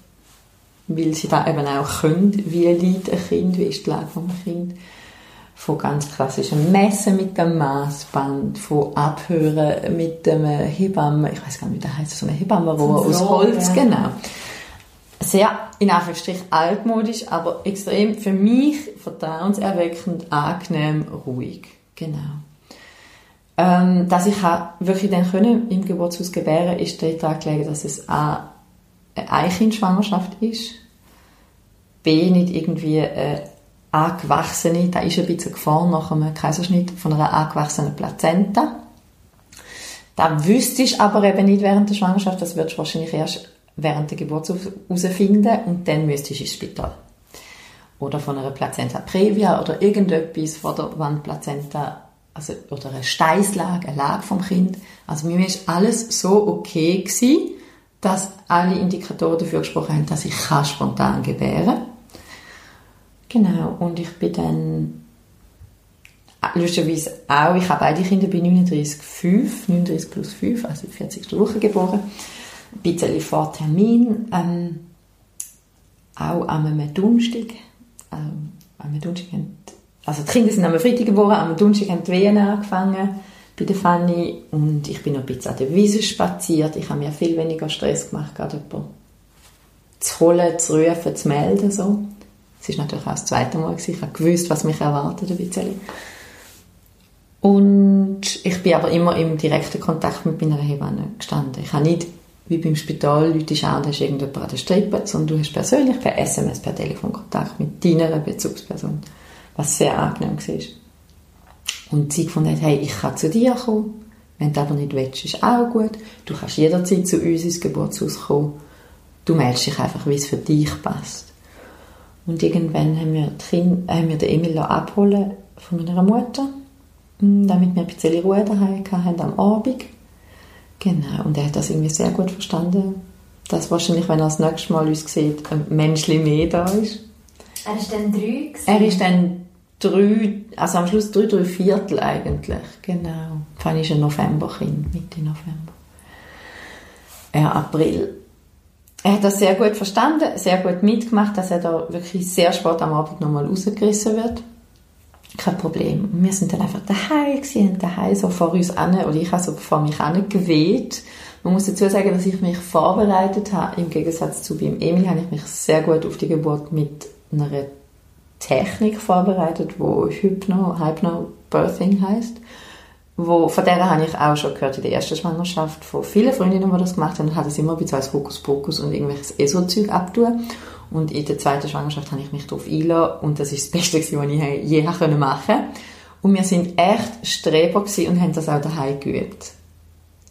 weil sie da eben auch können, wie liegt ein Kind, wie ist die Lage vom Kind von ganz klassischen Messen mit dem Maßband, von Abhören mit dem Hebammen, ich weiß gar nicht, wie das heißt, so eine Hebammenrohr aus Holz, ja. genau. Sehr, in Anführungsstrichen, altmodisch, aber extrem für mich vertrauenserweckend, angenehm, ruhig. Genau. Ähm, dass ich wirklich dann können im Geburtshaus gebären ist daran gelegen, dass es A, eine Einkindschwangerschaft ist, B, nicht irgendwie eine angewachsene, da ist ein bisschen Gefahr nach einem Kaiserschnitt von einer angewachsenen Plazenta. Da wüsste ich aber eben nicht während der Schwangerschaft, das wird wahrscheinlich erst während der Geburt herausfinden und dann müsste ich ins Spital. Oder von einer Plazenta previa oder irgendetwas von der Wandplazenta, also, oder eine Steißlage, eine Lage vom Kind. Also mir ist alles so okay gewesen, dass alle Indikatoren dafür gesprochen haben, dass ich spontan gebären kann. Genau, und ich bin dann lustigerweise auch, ich habe beide Kinder bei 39,5, 39 plus 5, also 40. Woche geboren, ein bisschen vor Termin, ähm, auch an einem Donnerstag, ähm, an Donnerstag also die Kinder sind am Freitag geboren, am Donnerstag haben die Wehen angefangen bei der Fanny und ich bin noch ein bisschen an der Wiese spaziert, ich habe mir viel weniger Stress gemacht, gerade jemanden zu holen, zu rufen, zu melden, so. Es ist natürlich auch das zweite Mal gewesen. Ich habe gewusst, was mich erwartet, ein. Und ich bin aber immer im direkten Kontakt mit meiner Hebamme gestanden. Ich habe nicht, wie beim Spital, Leute schauen, da ist irgendjemand an der Strippe, sondern du hast persönlich per SMS, per Telefon Kontakt mit deiner Bezugsperson, was sehr angenehm war. Und sie gefunden hat, hey, ich kann zu dir kommen, wenn du aber nicht willst, ist auch gut. Du kannst jederzeit zu uns ins Geburtshaus kommen. Du meldest dich einfach, wie es für dich passt. Und irgendwann haben wir, kind, haben wir den Emil abholen von meiner Mutter, hm, damit wir ein bisschen Ruhe daheim hatten am Abend. Genau, und er hat das irgendwie sehr gut verstanden, dass wahrscheinlich, wenn er das nächste Mal uns sieht, ein Menschli mehr da ist. Er ist dann drei gewesen. Er ist dann drei, also am Schluss drei, drei Viertel eigentlich, genau. Fanny ist ein Novemberkind, Mitte November. Ja, April er hat das sehr gut verstanden, sehr gut mitgemacht, dass er da wirklich sehr spät am Abend nochmal rausgerissen wird. Kein Problem. Wir sind dann einfach daheim gewesen, daheim so vor uns an, oder ich habe so vor mich geweht. Man muss dazu sagen, dass ich mich vorbereitet habe. Im Gegensatz zu beim Emil habe ich mich sehr gut auf die Geburt mit einer Technik vorbereitet, wo Hypno, Hypnobirthing heißt wo, von der habe ich auch schon gehört in der ersten Schwangerschaft von vielen Freundinnen, die das gemacht haben, hat es immer ein bisschen als Hokuspokus und irgendwelches ESO-Zeug abtun. Und in der zweiten Schwangerschaft habe ich mich darauf eingeladen und das ist das Beste, was ich je machen konnte. Und wir sind echt Streber und haben das auch daheim geübt.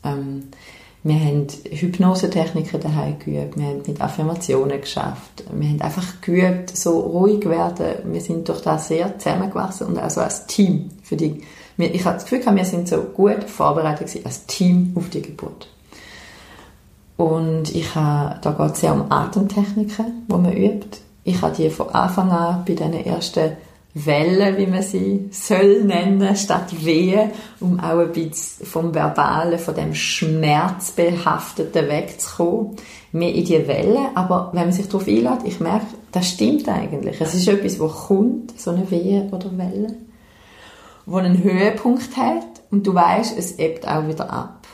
Ähm, wir haben Hypnosetechniken daheim geübt, wir haben mit Affirmationen geschafft, wir haben einfach geübt, so ruhig werden. Wir sind durch das sehr zusammengewachsen und also als Team für die ich habe das Gefühl, wir sind so gut vorbereitet als Team auf die Geburt. Und ich habe, da geht es sehr um Atemtechniken, die man übt. Ich habe die von Anfang an bei diesen ersten Wellen, wie man sie soll nennen, statt Wehen, um auch ein bisschen vom Verbalen, von dem Schmerzbehafteten wegzukommen. Mehr in die Welle, aber wenn man sich darauf einlädt, ich merke, das stimmt eigentlich. Es ist etwas, wo kommt, so eine Wehe oder Welle, wo einen Höhepunkt hat und du weißt, es ebbt auch wieder ab.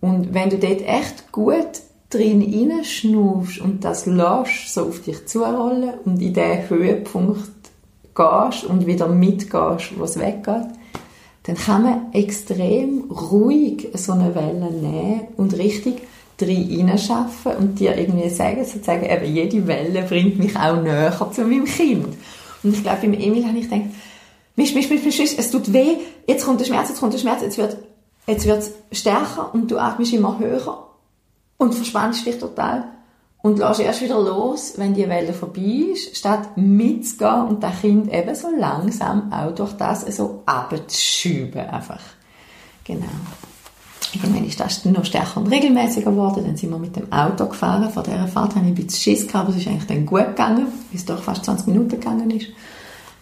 Und wenn du dort echt gut drin hineinschnaufst und das lässt so auf dich zurollen und in diesen Höhepunkt gehst und wieder mitgehst, wo es weggeht, dann kann man extrem ruhig so eine Welle nehmen und richtig drin schaffen und dir irgendwie sagen, sozusagen, eben jede Welle bringt mich auch näher zu meinem Kind. Und ich glaube, beim Emil habe ich gedacht, misch, misch, misch, misch, es tut weh, jetzt kommt der Schmerz, jetzt kommt der Schmerz, jetzt wird jetzt stärker und du atmest immer höher und verspannst dich total und lässt erst wieder los, wenn die Welle vorbei ist, statt mitzugehen und das Kind eben so langsam auch durch das so abzuschieben einfach. Genau. Irgendwann ist das noch stärker und regelmäßiger geworden. Dann sind wir mit dem Auto gefahren. Vor dieser Fahrt habe ich ein bisschen Schiss gehabt, aber es ist eigentlich dann gut gegangen, bis es doch fast 20 Minuten gegangen ist.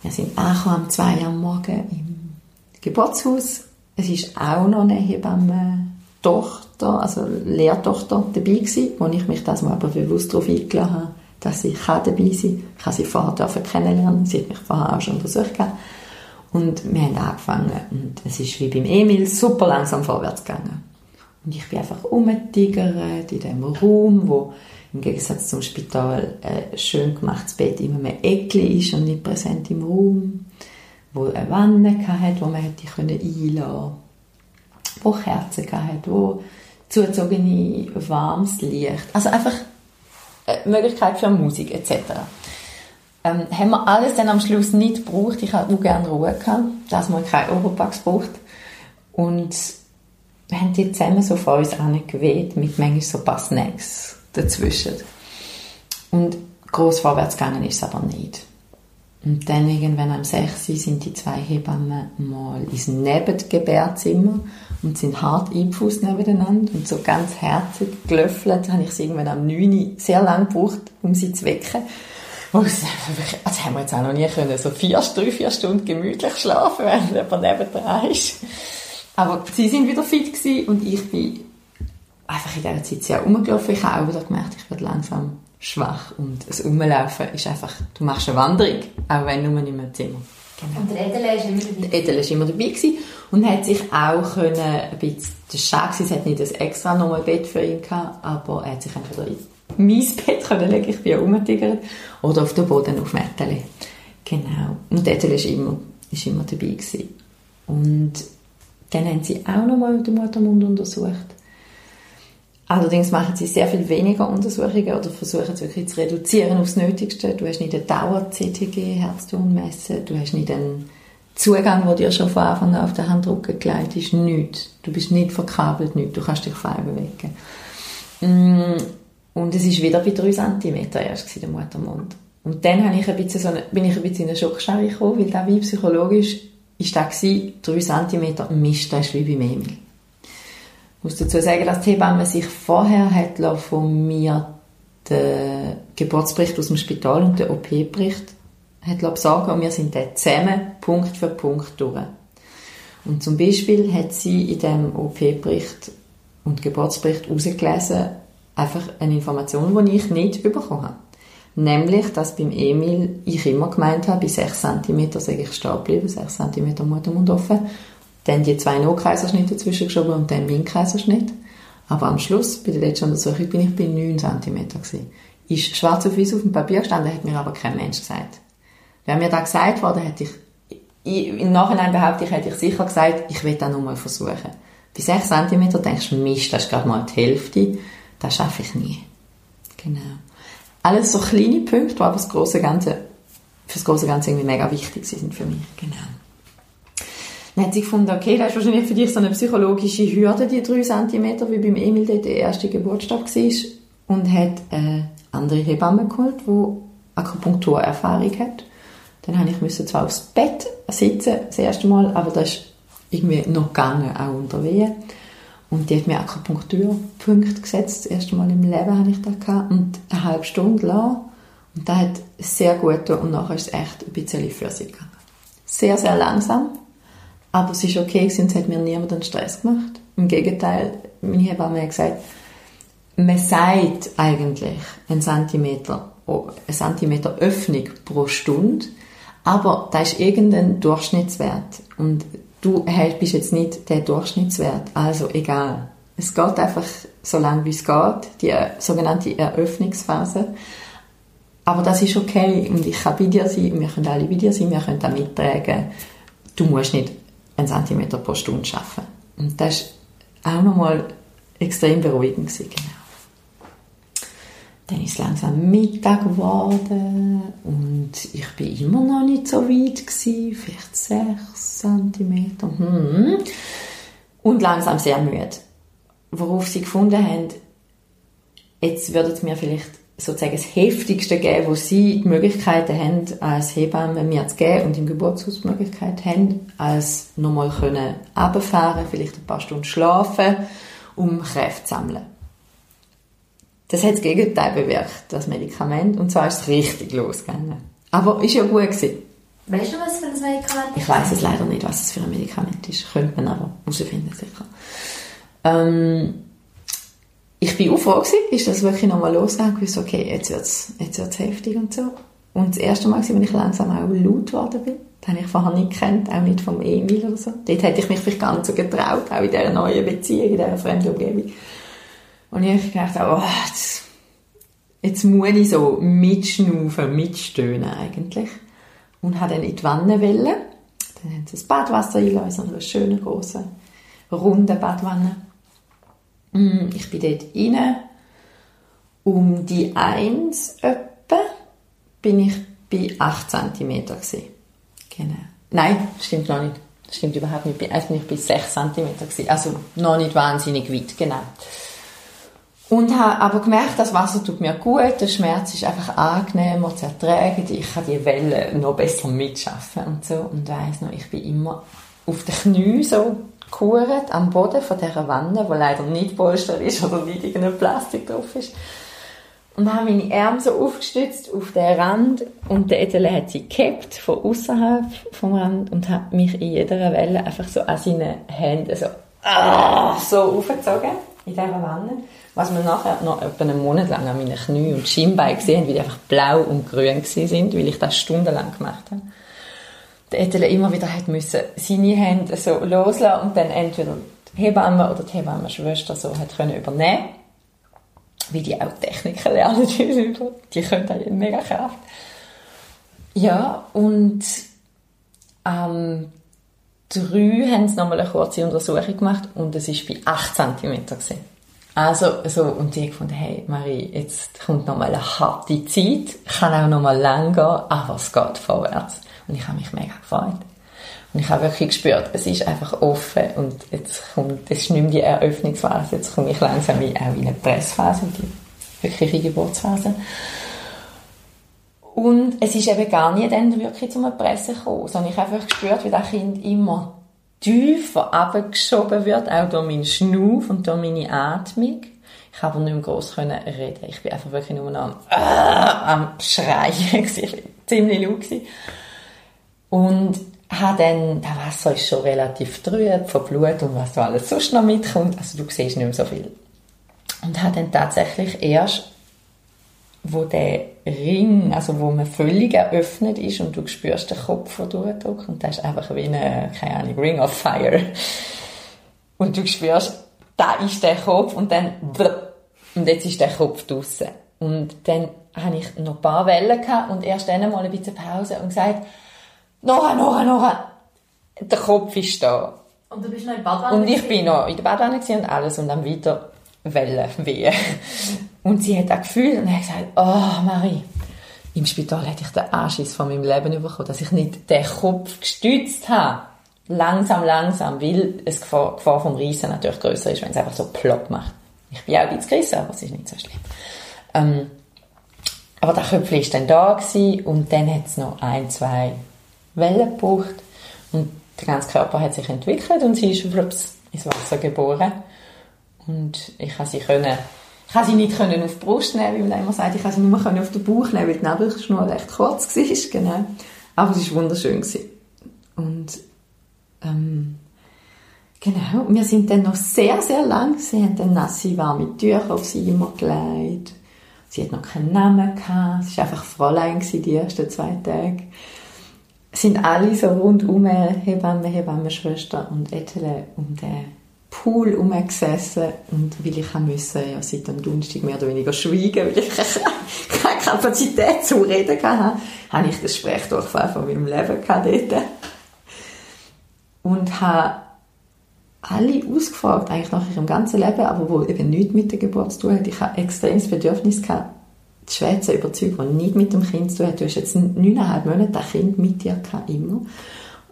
Wir sind angekommen um 2 Uhr am Morgen im Geburtshaus. Es ist auch noch eine Hebamme Tochter, also Lehrtochter dabei gewesen, wo ich mich das mal aber bewusst darauf eingeladen habe, dass sie kann dabei sein kann. Ich habe sie vorher dürfen kennenlernen. Sie hat mich vorher auch schon untersucht. Und wir haben angefangen. Und es ist wie beim Emil super langsam vorwärts gegangen. Und ich bin einfach umgetigert in diesem Raum, wo im Gegensatz zum Spital ein schön gemachtes Bett immer mehr Eckli ist und nicht präsent im Raum. Wo eine Wanne hatte, wo man hätte einladen konnte wo Kerzen gehabt, wo zugezogene warmes Licht, also einfach eine Möglichkeit für Musik etc. Ähm, haben wir alles dann am Schluss nicht gebraucht. Ich hatte auch gerne Ruhe gehabt, dass man kein Oropax braucht. Und wir haben die zusammen so vor uns angeweht, mit manchmal so ein paar Snacks dazwischen. Und gross vorwärts gegangen ist es aber nicht. Und dann irgendwann am 6. sind die zwei Hebammen mal ins Nebengebärzimmer und sind hart eingefußt nebeneinander und so ganz herzig gelöffelt. habe ich sie irgendwann am 9. sehr lang gebraucht, um sie zu wecken. Und also haben wir jetzt auch noch nie können, so vier, drei, vier Stunden gemütlich schlafen, wenn jemand nebendran ist. Aber sie sind wieder fit gewesen und ich bin einfach in dieser Zeit sehr rumgelaufen. Ich habe auch wieder gemerkt, ich werde langsam schwach und das Umlaufen ist einfach, du machst eine Wanderung, auch wenn nur mehr im Zimmer. Genau. Und der Edele ist immer dabei? Der Edele ist immer dabei gewesen und hat sich auch können, ein bisschen, das ist schade es hat nicht ein extra nochmal Bett für ihn gehabt, aber er hat sich entweder in mein Bett können legen, ich bin ja umgetigert, oder auf den Boden auf Mättele. Genau. Und der Edele ist immer, ist immer dabei gewesen. Und dann haben sie auch nochmal den Muttermund untersucht Allerdings machen sie sehr viel weniger Untersuchungen oder versuchen es wirklich zu reduzieren aufs Nötigste. Du hast nicht eine Dauer-CTG, Herztonmessen, du hast nicht einen Zugang, der dir schon von Anfang an auf der Handdrucke gelegt ist, nichts. Du bist nicht verkabelt, nichts. Du kannst dich frei bewegen. Mm, und es ist wieder bei 3 cm erst der Muttermund. Und dann habe ich ein bisschen so eine, bin ich ein bisschen in eine Schockstarre gekommen, weil da wie psychologisch ist da 3 cm Mist, das ist wie beim Emil. Ich muss dazu sagen, dass die Hebamme sich vorher hat von mir den Geburtsbericht aus dem Spital und den OP-Bericht hat besorgen und wir sind dann zusammen Punkt für Punkt durch. Und zum Beispiel hat sie in dem OP-Bericht und Geburtsbericht herausgelesen, einfach eine Information, die ich nicht bekommen habe. Nämlich, dass beim Emil ich immer gemeint habe, bei 6 cm sage ich stehen bleiben, 6 cm Muttermund offen dann die zwei No-Kaiserschnitte dazwischen geschoben und dann mein Kaiserschnitt. Aber am Schluss, bei der letzten Untersuchung, bin ich bei 9 cm gewesen. Ist schwarz auf weiß auf dem Papier gestanden, hat mir aber kein Mensch gesagt. Wenn mir das gesagt wurde, hätte ich, im Nachhinein behaupte ich, hätte ich sicher gesagt, ich will das nochmal versuchen. Bei 6 cm denkst du, Mist, das ist gerade mal die Hälfte. Das schaffe ich nie. Genau. Alles so kleine Punkte, die aber das große Ganze, für das große Ganze irgendwie mega wichtig sind für mich. Genau. Dann hat sie gefunden, okay, das ist wahrscheinlich für dich so eine psychologische Hürde, die drei Zentimeter, wie beim Emil dort der erste Geburtstag war. Und hat eine andere Hebamme geholt, die Akupunkturerfahrung hat. Dann habe ich müssen zwar aufs Bett sitzen, das erste Mal, aber das ist irgendwie noch gegangen, auch unter Wehen. Und die hat mir Akupunkturpunkte gesetzt. Das erste Mal im Leben habe ich das gehabt. Und eine halbe Stunde lang. Und das hat sehr gut getan und nachher ist es echt ein bisschen für gegangen. Sehr, sehr langsam, aber es ist okay gewesen, es hat mir niemand einen Stress gemacht. Im Gegenteil, meine Hebamme hat gesagt, man sagt eigentlich einen Zentimeter, einen Zentimeter Öffnung pro Stunde, aber da ist irgendein Durchschnittswert und du bist jetzt nicht der Durchschnittswert, also egal. Es geht einfach so lange, wie es geht, die sogenannte Eröffnungsphase. Aber das ist okay und ich kann bei dir sein wir können alle bei dir sein, wir können da mittragen. Du musst nicht einen Zentimeter pro Stunde schaffen. Und das war auch nochmal extrem beruhigend. Genau. Dann ist es langsam Mittag geworden und ich bin immer noch nicht so weit gewesen, vielleicht sechs Zentimeter. Hm. Und langsam sehr müde. Worauf sie gefunden haben, jetzt würden sie mir vielleicht sozusagen das Heftigste geben, wo sie die Möglichkeiten haben, als Hebamme mir zu geben und im Geburtshaus die Möglichkeit haben, als nochmal können runterfahren, vielleicht ein paar Stunden schlafen, um Kräfte zu sammeln. Das hat das Gegenteil bewirkt, das Medikament. Und zwar ist es richtig losgegangen. Aber ist ja gut gewesen. Weißt du, was für ein Medikament ist? Ich weiß es leider nicht, was es für ein Medikament ist. Könnte man aber herausfinden, sicher. Ähm, ich bin auch froh gewesen, ist das wirklich nochmal losgegangen. Ich wusste, okay, jetzt wird es jetzt wird's heftig und so. Und das erste Mal, als ich langsam auch laut geworden bin, das habe ich vorher nicht gekannt, auch nicht vom Emil oder so. Dort hätte ich mich vielleicht gar nicht so getraut, auch in dieser neuen Beziehung, in dieser fremden Umgebung. Und ich habe gedacht, oh, jetzt, jetzt muss ich so mitschnaufen, mitstöhnen eigentlich. Und habe dann in die Wanne wollen. Dann haben sie das Badwasser eingelassen, so eine schöne, große, runde Badwanne. Mm, ich bin dort rein. Um die 1 etwa bin ich bei 8 cm gewesen. Genau. Nein, stimmt noch nicht. Stimmt überhaupt nicht. Erst bin ich bei 6 cm gewesen. Also noch nicht wahnsinnig weit, genau. Und habe aber gemerkt, das Wasser tut mir gut, der Schmerz ist einfach angenehmer zu ertragen, ich kann die Wellen noch besser mitschaffen und so. Und weiss noch, ich bin immer auf den Knien so gekuret am Boden von dieser Wanne, wo leider nicht Polster ist oder nicht irgendein Plastik drauf ist. Und habe meine Arme so aufgestützt auf den Rand und der Edele hat sie gekippt von außerhalb vom Rand und hat mich in jeder Welle einfach so an seinen Händen so, ah, so aufgezogen in dieser Wanne. Was wir nachher noch etwa einen Monat lang an meinen Knien und Schienbeinen gesehen haben, wie die einfach blau und grün sind, weil ich das stundenlang gemacht habe. Der Etele immer wieder hat müssen seine Hände so loslassen und dann entweder die Hebamme oder die Hebammenschwester so hat können übernehmen wie die auch Techniken lernen, die können da mega Kraft. Ja, und ähm, 3 haben sie nochmal eine kurze Untersuchung gemacht und es war bei 8 cm. Gewesen. Also, so, und ich gefunden, hey, Marie, jetzt kommt noch mal eine harte Zeit, kann auch noch mal lang gehen, aber es geht vorwärts. Und ich habe mich mega gefreut. Und ich habe wirklich gespürt, es ist einfach offen und jetzt kommt, es ist nicht mehr die Eröffnungsphase, jetzt komme ich langsam auch in eine Pressphase, die wirkliche Geburtsphase. Und es ist eben gar nicht dann wirklich zum Pressen gekommen, sondern ich habe einfach gespürt, wie das Kind immer tiefer abgeschoben wird, auch durch meinen Schnuff und durch meine Atmung. Ich habe nicht mehr gross reden. Ich bin einfach wirklich nur am, äh, am Schreien. ich war ziemlich laut. Und habe dann, das Wasser ist schon relativ trüb von Blut und was da alles sonst noch mitkommt. Also du siehst nicht mehr so viel. Und habe dann tatsächlich erst wo der Ring, also wo man völlig eröffnet ist und du spürst den Kopf, der durchdrückt und das ist einfach wie eine, keine Ahnung, Ring of Fire. Und du spürst, da ist der Kopf und dann und jetzt ist der Kopf draussen. Und dann habe ich noch ein paar Wellen gehabt und erst dann mal ein bisschen Pause und gesagt, noch, noch, noch, der Kopf ist da. Und du bist noch in der Badwanne? Und ich bin noch in der Badwanne und alles und dann wieder Wellen wehen. Und sie hat auch gefühlt und hat gesagt, oh Marie, im Spital hätte ich den Anschiss von meinem Leben bekommen, dass ich nicht den Kopf gestützt habe. Langsam, langsam, weil es Gefahr, Gefahr vom Riesen natürlich größer ist, wenn es einfach so plopp macht. Ich bin auch ein bisschen gerissen, aber es ist nicht so schlimm. Ähm, aber der Köpfchen war dann da gewesen, und dann hat es noch ein, zwei Wellen gebraucht und der ganze Körper hat sich entwickelt und sie ist ins Wasser geboren. Und ich konnte sie können Ich sie nicht auf die Brust nehmen, wie man immer sagt. Ich konnte sie nur auf den Bauch nehmen, weil die Nabelschnur recht kurz war. Genau. Aber es war wunderschön. Und ähm, genau, wir sind dann noch sehr, sehr lang. Sie haben dann nasse, warme Tücher auf sie immer gelegt. Sie hat noch keinen Namen gehabt. Sie war einfach Fräulein die ersten zwei Tage. Es sind alle so rundum, Hebamme, Hebamme, Schwester und Ethele um den Pool herumgesessen und weil ich musste ja seit dem Donnerstag mehr oder weniger schweigen, weil ich keine Kapazität zum Reden hatte, habe ich das Sprechdurchfall von meinem Leben dort. Und habe alle ausgefragt, eigentlich nach ihrem ganzen Leben, aber wo eben nichts mit der Geburt zu tun hat. Ich habe extremes Bedürfnis gehabt, die Schwätze überzeugen, die nichts mit dem Kind zu tun hat. Du hast jetzt neuneinhalb Monate ein Kind mit dir gehabt, immer.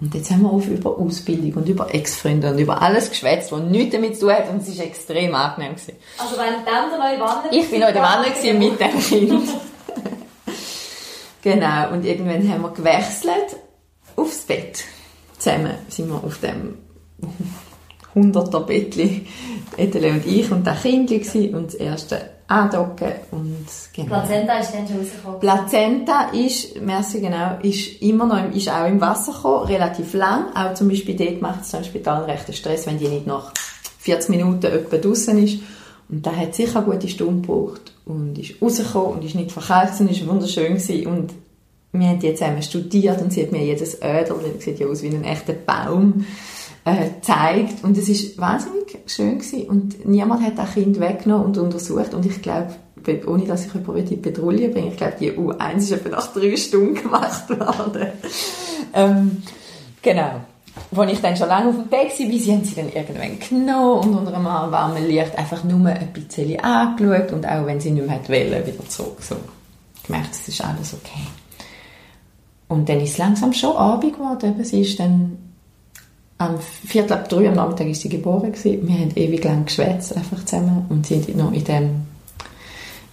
Und jetzt haben wir auf über Ausbildung und über Ex-Freunde und über alles geschwätzt, was nichts damit zu tun hat und es war extrem angenehm. Gewesen. Also wenn dann der neue Wanne Ich bin in der Wanne mit dem Kind. genau, und irgendwann haben wir gewechselt aufs Bett. Zusammen sind wir auf dem 100er Bettli, Edele und ich und das Kind und das erste andocken und genau. Plazenta ist dann schon rausgekommen? Plazenta ist, merci genau, ist immer noch, im, ist auch im Wasser gekommen, relativ lang. Auch zum Beispiel dort macht es im Spital einen rechten Stress, wenn die nicht nach 40 Minuten etwa draußen ist. Und da hat sicher eine gute Stunde gebraucht und ist rausgekommen und ist nicht verkauft und ist wunderschön gewesen. und wir haben jetzt einmal studiert und sie hat mir jedes das sieht ja aus wie ein echter Baum, äh, zeigt und es ist wahnsinnig schön gewesen. und niemand hat das Kind weggenommen und untersucht und ich glaube, ohne dass ich jemanden in die Petrouille bringe, ich glaube, die U1 ist etwa nach drei Stunden gemacht worden. ähm, genau. Als ich dann schon lange auf dem Bett war, wie sie haben sie dann irgendwann genommen und unter einem warmen Licht einfach nur ein bisschen angeschaut und auch wenn sie nicht mehr wollen, wieder zurück. So. gemerkt, es ist alles okay. Und dann ist es langsam schon Abend geworden. Sie ist dann am Viertel ab drei am Nachmittag ist sie geboren gewesen. Wir haben ewig lang geschwätzt einfach zusammen und sind noch in dem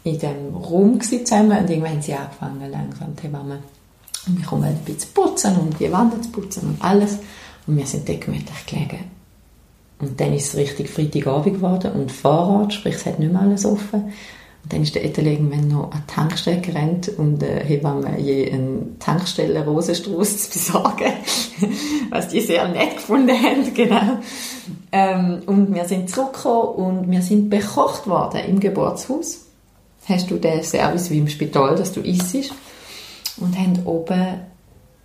in dem Raum zusammen und irgendwann haben sie angefangen langsam die Hebamme und wir kommen ein bisschen zu putzen und die Wände zu putzen und alles und wir sind dort gemütlich gelegen. Und dann ist es richtig Freitagabend geworden und Fahrrad, sprich es hat nicht mehr alles offen dann ist der Ethel irgendwann noch an die Tankstelle gerannt, um der Hebamme je einen Tankstellen-Rosenstrauß zu besorgen, was die sehr nett gefunden haben, genau. Ähm, und wir sind zurückgekommen und wir sind bekocht worden im Geburtshaus. Hast du den Service wie im Spital, dass du isst und haben oben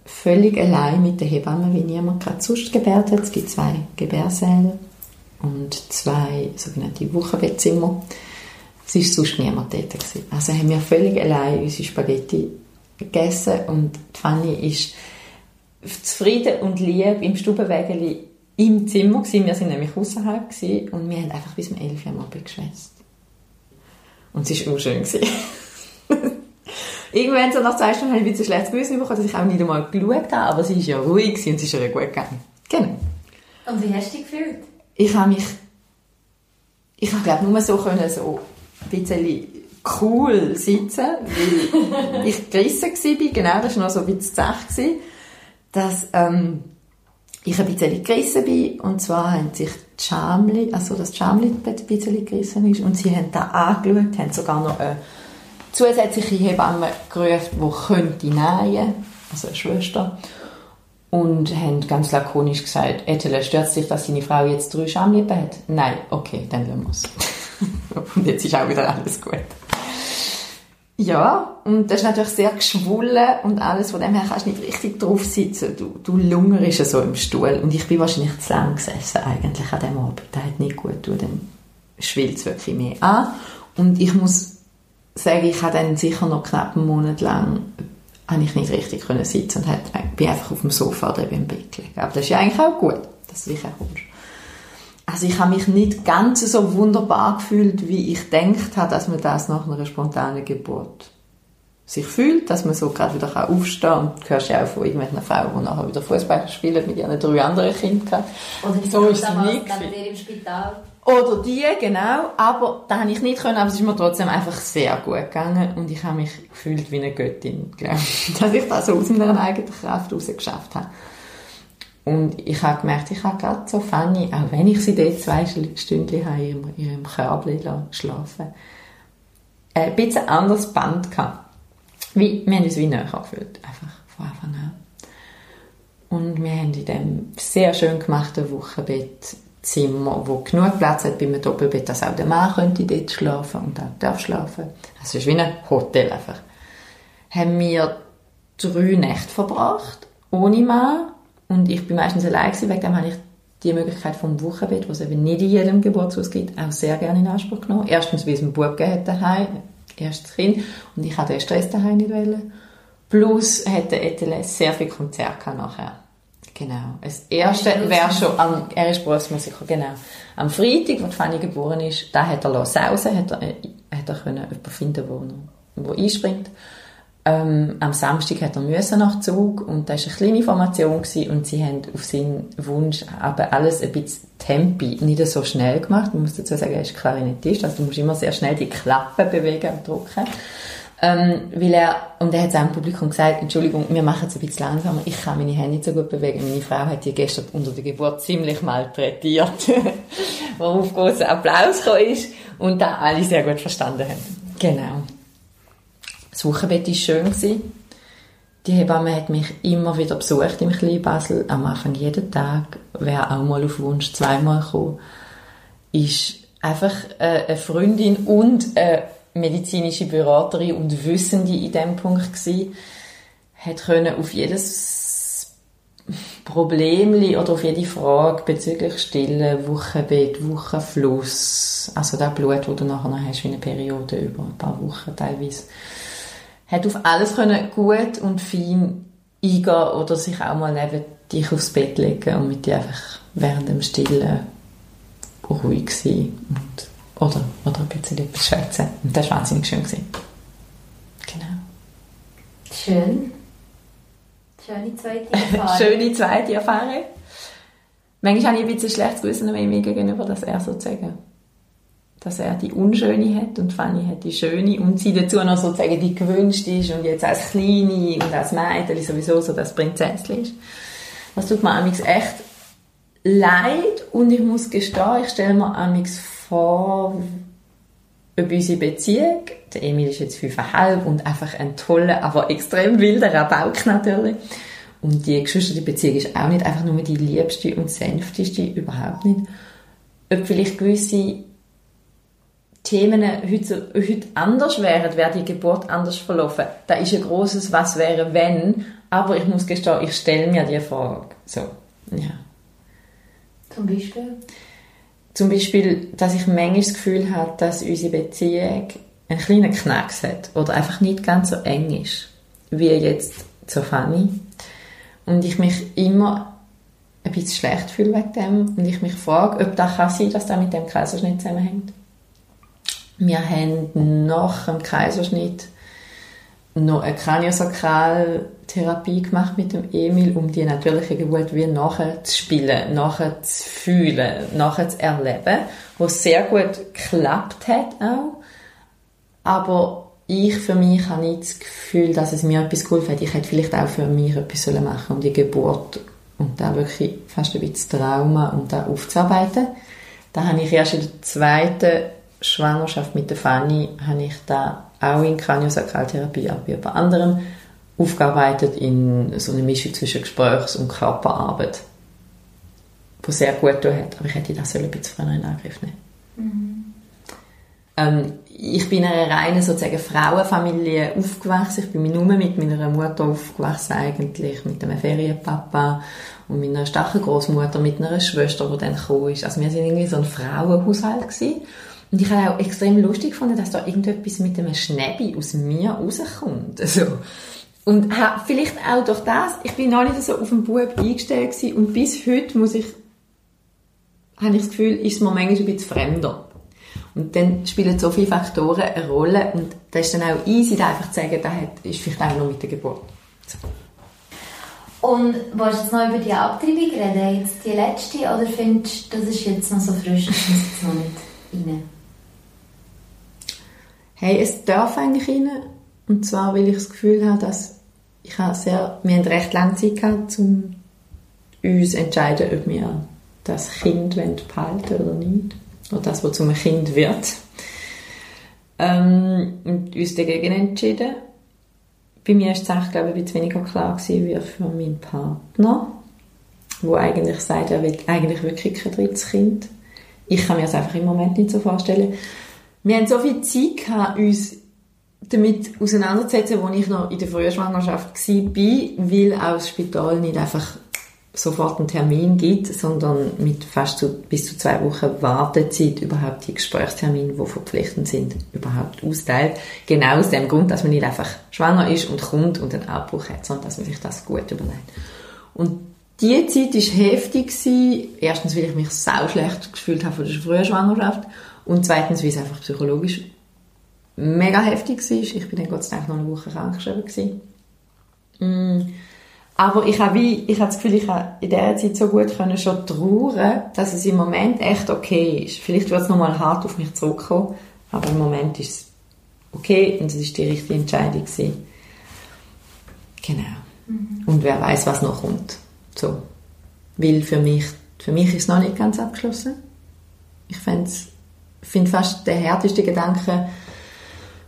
völlig allein mit der Hebamme, wie niemand gerade sonst gebärt hat. Es gibt zwei Gebärsäle und zwei sogenannte Wochenbettzimmer es war sonst niemand dort. Gewesen. Also haben wir völlig allein unsere Spaghetti gegessen und Fanny ist zufrieden und lieb im Stubenwägeli im Zimmer gewesen. Wir sind nämlich außerhalb gewesen und wir haben einfach bis um 11 Uhr am Abend geschwätzt. Und es war auch schön. Irgendwann, so nach zwei Stunden, habe ich ein bisschen schlechtes Gewissen bekommen, dass ich auch nicht einmal geschaut habe, aber sie war ja ruhig und es ist ihr gut gegangen. Genau. Und wie hast du dich gefühlt? Ich habe mich, ich habe glaube nur so können, so bisschen cool sitzen, weil ich gerissen war. Genau, das war noch so ein bisschen zäh, dass ähm, ich ein bisschen gerissen bin. Und zwar haben sich die Schamli, also das Schamli ein bisschen gerissen ist. Und sie haben da angeschaut, haben sogar noch eine zusätzliche Hebamme gerufen, die könnte nähen, also eine Schwester. Und haben ganz lakonisch gesagt, Ethel, stört sich, dass seine Frau jetzt drei Schamlippen hat? Nein, okay, dann lassen wir es. Und jetzt ist auch wieder alles gut. Ja, und das ist natürlich sehr geschwollen und alles, von dem her kannst du nicht richtig drauf sitzen. Du, du lungerst so im Stuhl. Und ich bin wahrscheinlich zu lang gesessen eigentlich an dem Abend. Das hat nicht gut getan, dann schwillt es wirklich mehr an. Und ich muss sagen, ich habe dann sicher noch knapp einen Monat lang habe ich nicht richtig können sitzen und bin einfach auf dem Sofa oder im Bett gelegen. Aber das ist ja eigentlich auch gut, dass du dich erholst also ich habe mich nicht ganz so wunderbar gefühlt, wie ich denkt habe, dass man das nach einer spontanen Geburt sich fühlt, dass man so gerade wieder aufstehen kann. Und du hörst ja auch von irgendwelchen Frauen, die nachher wieder Fußball spielen mit ihren drei anderen Kindern. Oder so ist sie nicht. im Spital. Oder die, genau. Aber da habe ich nicht können, aber es ist mir trotzdem einfach sehr gut gegangen und ich habe mich gefühlt wie eine Göttin, glaube ich, dass ich das so aus meiner eigenen Kraft heraus geschafft habe. Und ich habe gemerkt, ich habe gerade so Fanny, auch wenn ich sie dort zwei Stunden in ihrem, Körbchen schlafen ein bisschen anderes Band gehabt. Wie, wir haben uns wie näher gefühlt, einfach von Anfang an. Und wir haben in dem sehr schön gemachten Wochenbettzimmer, wo genug Platz hat bei einem Doppelbett, dass auch der Mann könnte dort schlafen und auch darf schlafen. Also es ist wie ein Hotel einfach. Haben wir drei Nächte verbracht, ohne Mann. Und ich bin meistens allein gewesen, wegen dem habe ich die Möglichkeit vom Wochenbett, was es eben nicht in jedem Geburtshaus gibt, auch sehr gerne in Anspruch genommen. Erstens, weil es einen Bub gegeben hat daheim, erstes Kind, und ich hatte den Stress daheim nicht wollen. Plus hat der ETLS sehr viel Konzerte nachher. Genau. Das erste wäre schon am, er ist Berufsmusiker, genau. Am Freitag, als Fanny geboren ist, da hat er sausen, hat er, äh, hat er können jemanden finden, wo, wo einspringt. Ähm, am Samstag hat er müssen nach Zug und das war eine kleine Formation gewesen, und sie haben auf seinen Wunsch aber alles ein bisschen Tempi, nicht so schnell gemacht. Man muss dazu sagen, er ist Klarinettist, also du musst immer sehr schnell die Klappe bewegen und drücken. Ähm, weil er, und er hat seinem Publikum gesagt, Entschuldigung, wir machen es ein bisschen langsamer, ich kann meine Hände nicht so gut bewegen. Meine Frau hat die gestern unter der Geburt ziemlich malträtiert, worauf großer Applaus ist und da alle sehr gut verstanden haben. Genau. Das Wochenbett war schön. Die Hebamme hat mich immer wieder besucht im kleinen Basel, am Anfang jeden Tag, wer auch mal auf Wunsch zweimal gekommen, ist einfach äh, eine Freundin und eine medizinische Beraterin und Wissende in diesem Punkt gewesen, hat können auf jedes Problem oder auf jede Frage bezüglich Stillen, Wochenbett, Wochenfluss, also der Blut, wo du nachher hast, wie eine Periode über ein paar Wochen teilweise, hat auf alles können gut und fein eingehen oder sich auch mal neben dich aufs Bett legen und mit dir einfach während dem Stillen ruhig sein und oder, oder ein bisschen etwas schwätzen. Und das war wahnsinnig schön. Gewesen. Genau. Schön. Schöne zweite Erfahrung. Schöne zweite Erfahrung. Manchmal habe ich ein bisschen schlechtes Gewissen mir gegenüber, dass er sozusagen, dass er die Unschöne hat und Fanny hat die Schöne und sie dazu noch sozusagen die gewünscht ist und jetzt als Kleine und als Mädchen sowieso so das Prinzesschen ist. Das tut mir amigs echt leid und ich muss gestehen, ich stelle mir amigs vor, über unsere Beziehung. Der Emil ist jetzt fünfeinhalb und einfach ein toller, aber extrem wilder Rabauk natürlich. Und die Geschwisterbeziehung ist auch nicht einfach nur die liebste und sanfteste, überhaupt nicht. Ob vielleicht gewisse Themen heute, heute anders wären, wäre die Geburt anders verlaufen. Da ist ein großes Was wäre, wenn. Aber ich muss gestehen, ich stelle mir die Frage. So, ja. Zum Beispiel? Zum Beispiel, dass ich manchmal das Gefühl habe, dass unsere Beziehung einen kleinen Knacks hat oder einfach nicht ganz so eng ist, wie jetzt zu Fanny. Und ich mich immer ein bisschen schlecht fühle wegen dem und ich mich frage, ob das kann sein, dass das mit dem Kaiserschnitt zusammenhängt. Wir haben nach dem Kaiserschnitt noch eine Kraniosakraltherapie gemacht mit dem Emil, um die natürliche Geburt wie nachher zu spielen, nachher zu fühlen, nachher zu erleben, was sehr gut geklappt hat auch. Aber ich für mich habe nicht das Gefühl, dass es mir etwas geholfen hat. Ich hätte vielleicht auch für mich etwas machen um die Geburt und da wirklich fast ein bisschen Trauma und da aufzuarbeiten. Da habe ich erst in der zweiten Schwangerschaft mit der Fanny habe ich da auch in Kraniosakraltherapie, aber bei anderem aufgearbeitet in so eine Mischung zwischen Gesprächs- und Körperarbeit, die sehr gut hat. Aber ich hätte das ein bisschen früher in Angriff nehmen mhm. ähm, ich bin in einer reinen sozusagen Frauenfamilie aufgewachsen. Ich bin nur mit meiner Mutter aufgewachsen eigentlich, mit einem Ferienpapa und meiner starken Großmutter, mit einer Schwester, die dann gekommen ist. Also wir sind irgendwie so ein Frauenhaushalt gewesen. Und ich habe auch extrem lustig gefunden, dass da irgendetwas mit einem Schnäbi aus mir rauskommt. Also, und vielleicht auch durch das, ich bin noch nicht so auf den Bub eingestellt gewesen, und bis heute muss ich, habe ich das Gefühl, ist es mir manchmal ein bisschen fremder. Und dann spielen so viele Faktoren eine Rolle und das ist dann auch easy, da einfach zu sagen, das ist vielleicht auch noch mit der Geburt. So. Und willst du jetzt noch über die Abtreibung reden, jetzt die letzte, oder findest du, das ist jetzt noch so frisch, das muss jetzt noch nicht rein? Hey, es darf eigentlich rein. Und zwar, weil ich das Gefühl habe, dass ich habe sehr, wir haben recht lange Zeit gehabt, um uns zu entscheiden, ob wir das Kind behalten oder nicht. Oder das, was zum Kind wird. ähm, und uns dagegen entschieden. Bei mir ist es echt, glaube ich, ein weniger klar wie für meinen Partner, wo eigentlich sagt, er will eigentlich wirklich kein drittes Kind. Ich kann mir das einfach im Moment nicht so vorstellen. Wir haben so viel Zeit gehabt, uns damit auseinanderzusetzen, als ich noch in der frühen Schwangerschaft war, weil auch das Spital nicht einfach sofort einen Termin gibt, sondern mit fast zu, bis zu zwei Wochen Wartezeit überhaupt die Gesprächstermine, die verpflichtend sind, überhaupt austeilt. Genau aus dem Grund, dass man nicht einfach schwanger ist und kommt und einen Abbruch hat, sondern dass man sich das gut überlegt. Und die Zeit war heftig. Gewesen. Erstens, weil ich mich sau schlecht gefühlt habe von der frühen Schwangerschaft und zweitens, weil es einfach psychologisch mega heftig war. Ich bin dann Gott sei Dank noch eine Woche krank geschrieben. Mm. Aber ich habe wie, ich habe das Gefühl, ich habe in dieser Zeit so gut können schon trauern, dass es im Moment echt okay ist. Vielleicht wird es nochmal hart auf mich zurückkommen, aber im Moment ist es okay und es ist die richtige Entscheidung gewesen. Genau. Mhm. Und wer weiß, was noch kommt. So. Weil für mich, für mich ist es noch nicht ganz abgeschlossen. Ich finde fast der härteste Gedanke,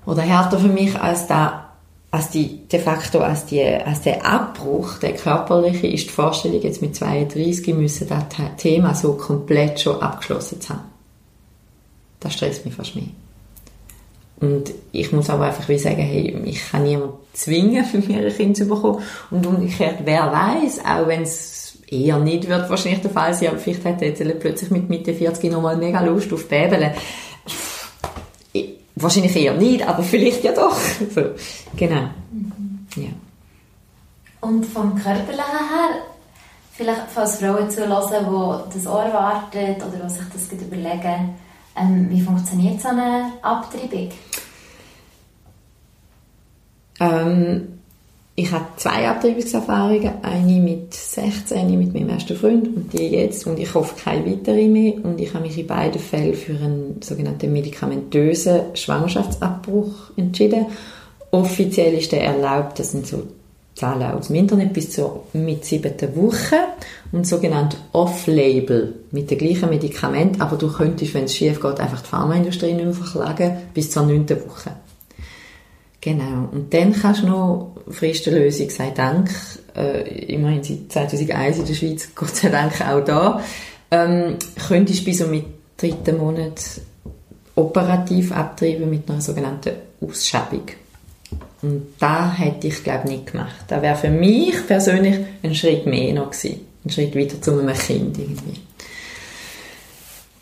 oder härter für mich als da als die, de facto als, die, als der Abbruch, der körperliche, ist die Vorstellung, jetzt mit 32 müssen das Thema so komplett schon abgeschlossen zu haben. Das stresst mich fast mehr. Und ich muss aber einfach wie sagen, hey, ich kann niemanden zwingen, für mich ein Kind zu bekommen. Und umgekehrt, wer weiß, auch wenn es eher nicht wird wahrscheinlich der Fall sein, aber vielleicht hat er jetzt plötzlich mit Mitte 40 nochmal mega Lust auf Bäbeln Wahrscheinlich eher nicht, aber vielleicht ja doch. So, genau. Mhm. Ja. Und vom Körperlichen her, vielleicht falls Frauen zulassen, die das Ohr warten oder die sich das überlegen, ähm, wie funktioniert so eine Abtreibung? Ähm, ich habe zwei Abtreibungserfahrungen, eine mit 16, eine mit meinem ersten Freund und die jetzt. Und ich hoffe keine weitere mehr. Und ich habe mich in beiden Fällen für einen sogenannten medikamentösen Schwangerschaftsabbruch entschieden. Offiziell ist der erlaubt, das sind so Zahlen aus dem Internet, bis zur mit siebten Woche. Und sogenannt Off-Label mit dem gleichen Medikament, aber du könntest, wenn es schief geht, einfach die Pharmaindustrie nicht mehr verklagen bis zur neunten Woche. Genau. Und dann kannst du noch Fristenlösung, sei Dank, äh, immerhin seit 2001 in der Schweiz, Gott sei Dank auch da, ähm, könntest bis so mit dritten Monat operativ abtreiben mit einer sogenannten Ausschabung. Und da hätte ich, glaube nicht gemacht. Da wäre für mich persönlich ein Schritt mehr noch gewesen. Ein Schritt weiter zu einem Kind irgendwie.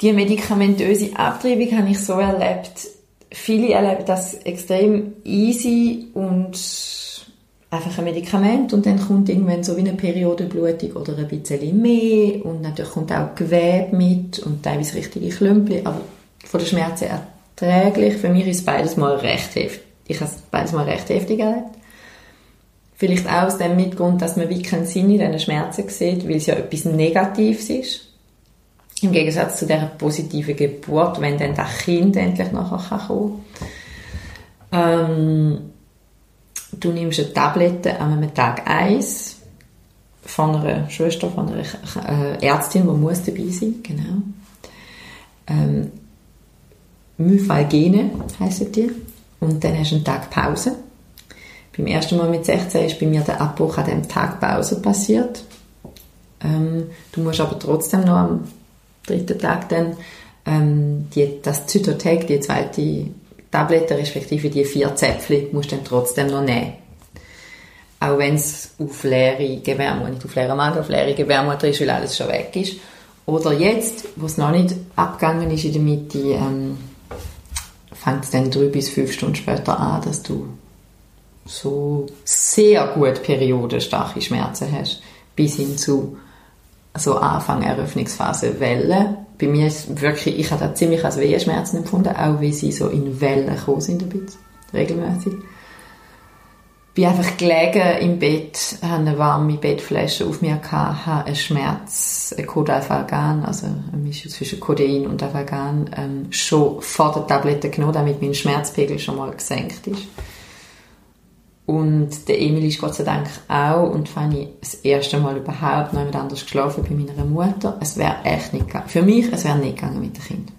Die medikamentöse Abtreibung habe ich so erlebt, viele erleben das extrem easy und einfach ein Medikament und dann kommt irgendwann so wie eine Periodenblutung oder ein bisschen mehr und natürlich kommt auch Gewebe mit und teilweise richtige Klümpel, aber von den Schmerzen erträglich. Für mich ist beides mal recht heftig. Ich habe beides mal recht heftig erlebt. Vielleicht auch aus dem Mitgrund, dass man wie keinen Sinn in diesen Schmerzen sieht, weil es ja etwas Negatives ist. Im Gegensatz zu der positiven Geburt, wenn dann das Kind endlich nachher kann. Ähm, du nimmst eine Tablette an Tag 1 von einer Schwester, von einer äh, Ärztin, die muss dabei sein, genau. Ähm, Myphalgene heissen die. Und dann hast du einen Tag Pause. Beim ersten Mal mit 16 ist bei mir der Abbruch an dem Tag Pause passiert. Ähm, du musst aber trotzdem noch am dritten Tag dann ähm, die, das Zytotec, die zweite Tablette, respektive die vier Zäpfchen, musst du dann trotzdem noch nehmen. Auch wenn es auf leere Gebärmutter, nicht auf leere Magen, auf leere Gebärmutter ist, weil alles schon weg ist. Oder jetzt, wo es noch nicht abgegangen ist in der Mitte, ähm, fängt es dann drei bis fünf Stunden später an, dass du so sehr gut periodenstarke Schmerzen hast, bis hin zu so Anfang Eröffnungsphase Wellen. Bei mir ist wirklich, ich habe da ziemlich als Wehenschmerzen empfunden, auch wie sie so in Wellen gekommen sind, ein bisschen, regelmäßig. Bin einfach gelegen im Bett, habe eine warme Bettflasche auf mir gehabt, habe einen Schmerz, ein Codalphalgan, also eine Mischung zwischen Codein und Alphalgan, ähm, schon vor der Tablette genommen, damit mein Schmerzpegel schon mal gesenkt ist. Und der Emil ist Gott sei Dank auch und Fanny das erste Mal überhaupt noch jemand anders geschlafen bei meiner Mutter. Es wäre echt nicht gegangen. Für mich, es wäre nicht gegangen mit dem Kind.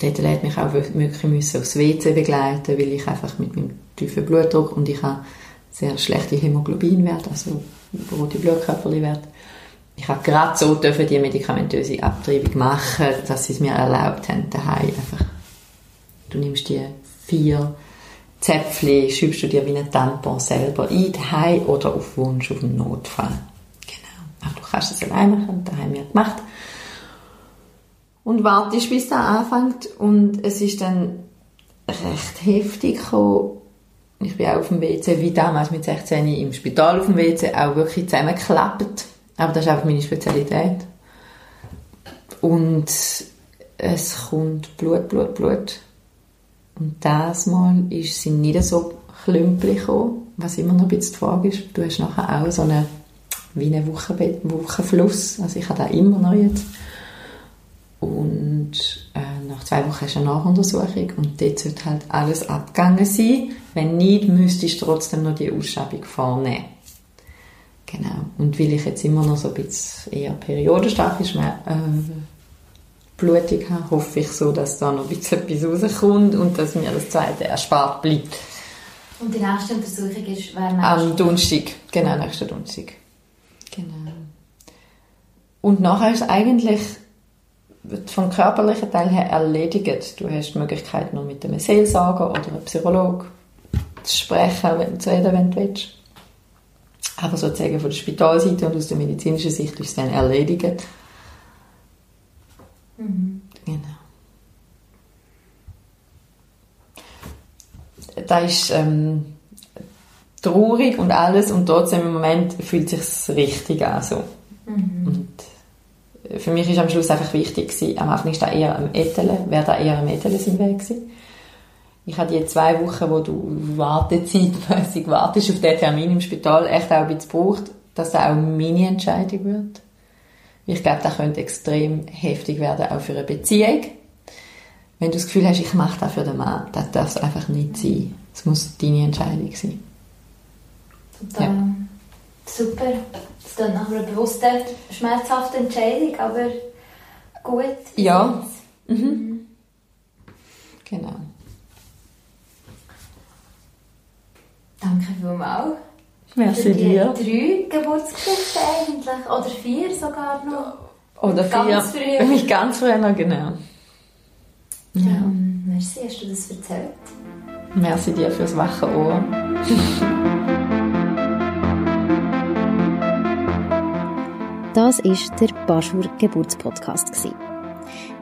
dort hat mich auch wirklich müssen aufs WC begleiten, weil ich einfach mit meinem tiefen Blutdruck und ich habe sehr schlechte Hämoglobinwerte, also rote Blutkörperwerte. Ich habe gerade so dürfen die medikamentöse Abtreibung machen, dass sie es mir erlaubt haben, daheim einfach. Du nimmst die vier Zäpfchen, schübst du dir wie ein Tampon selber ein, daheim oder auf Wunsch auf den Notfall. Genau. Aber du kannst es alleine machen, daheim wir gemacht und wartest, bis der anfängt. Und es ist dann recht heftig gekommen. Ich bin auch auf dem WC, wie damals mit 16 im Spital auf dem WC, auch wirklich zusammengeklappt. Aber das ist einfach meine Spezialität. Und es kommt Blut, Blut, Blut. Und das Mal ist sie nicht so klümpelig gekommen, was immer noch ein bisschen die Frage ist. Du hast nachher auch so eine, wie einen Wochenfluss. Also ich habe da immer noch jetzt. Und äh, nach zwei Wochen hast du eine Nachuntersuchung und dort sollte halt alles abgegangen sein. Wenn nicht, müsstest du trotzdem noch die Ausschabung vornehmen. Genau. Und weil ich jetzt immer noch so ein bisschen eher periodenstark ist, äh, Blutung habe, hoffe ich so, dass da noch ein bisschen etwas rauskommt und dass mir das zweite erspart bleibt. Und die nächste Untersuchung ist, wer Am Donnerstag. Genau, nächsten Donnerstag. Genau. Und nachher ist eigentlich vom körperlichen Teil her erledigt. Du hast die Möglichkeit, noch mit einem Seelsorger oder einem Psychologen zu sprechen, zu reden, wenn du willst. Aber sozusagen von der Spitalseite und aus der medizinischen Sicht ist es dann erledigt. Mhm. Genau. Da ist ähm, traurig und alles und trotzdem im Moment fühlt es sich richtig an. So. Mhm. Und für mich ist am Schluss einfach wichtig gewesen, am Anfang ist da eher am Etele, wäre da eher am Etele sein Weg gewesen. Ich hatte die zwei Wochen, wo du wartezeitmäßig wartest auf den Termin im Spital, echt auch ein bisschen gebraucht, dass das auch meine Entscheidung wird. Ich glaube, das könnte extrem heftig werden, auch für eine Beziehung. Wenn du das Gefühl hast, ich mache das für den Mann, das darf es einfach nicht sein. Es muss deine Entscheidung sein. Total. Ja. Super. Das ist dann nach einer bewussten, schmerzhaften Entscheidung, aber gut. Ja. Mhm. mhm. Genau. Danke vielmals. Merci dir. Drei Geburtsgeschichten eigentlich, oder vier sogar noch. Oder vier. Ganz früh. Mich ganz früh noch, genau. Ja. Ähm, merci, hast du das erzählt? Merci dir fürs wache Ohr. Das war der Baschur Geburtspodcast.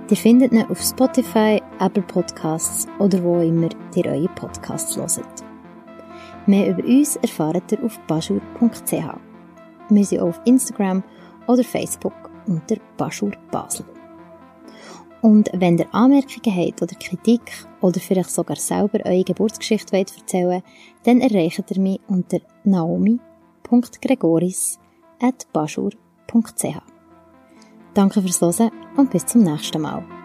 Ihr findet ihn auf Spotify, Apple Podcasts oder wo immer ihr eure Podcasts hört. Mehr über uns erfahrt ihr auf baschur.ch. Wir sind auch auf Instagram oder Facebook unter Baschur Basel. Und wenn ihr Anmerkungen habt oder Kritik oder vielleicht sogar selber eure Geburtsgeschichte wollt erzählen dann erreicht ihr mich unter naomi.gregoris.baschur.ch. Danke fürs Hören und bis zum nächsten Mal.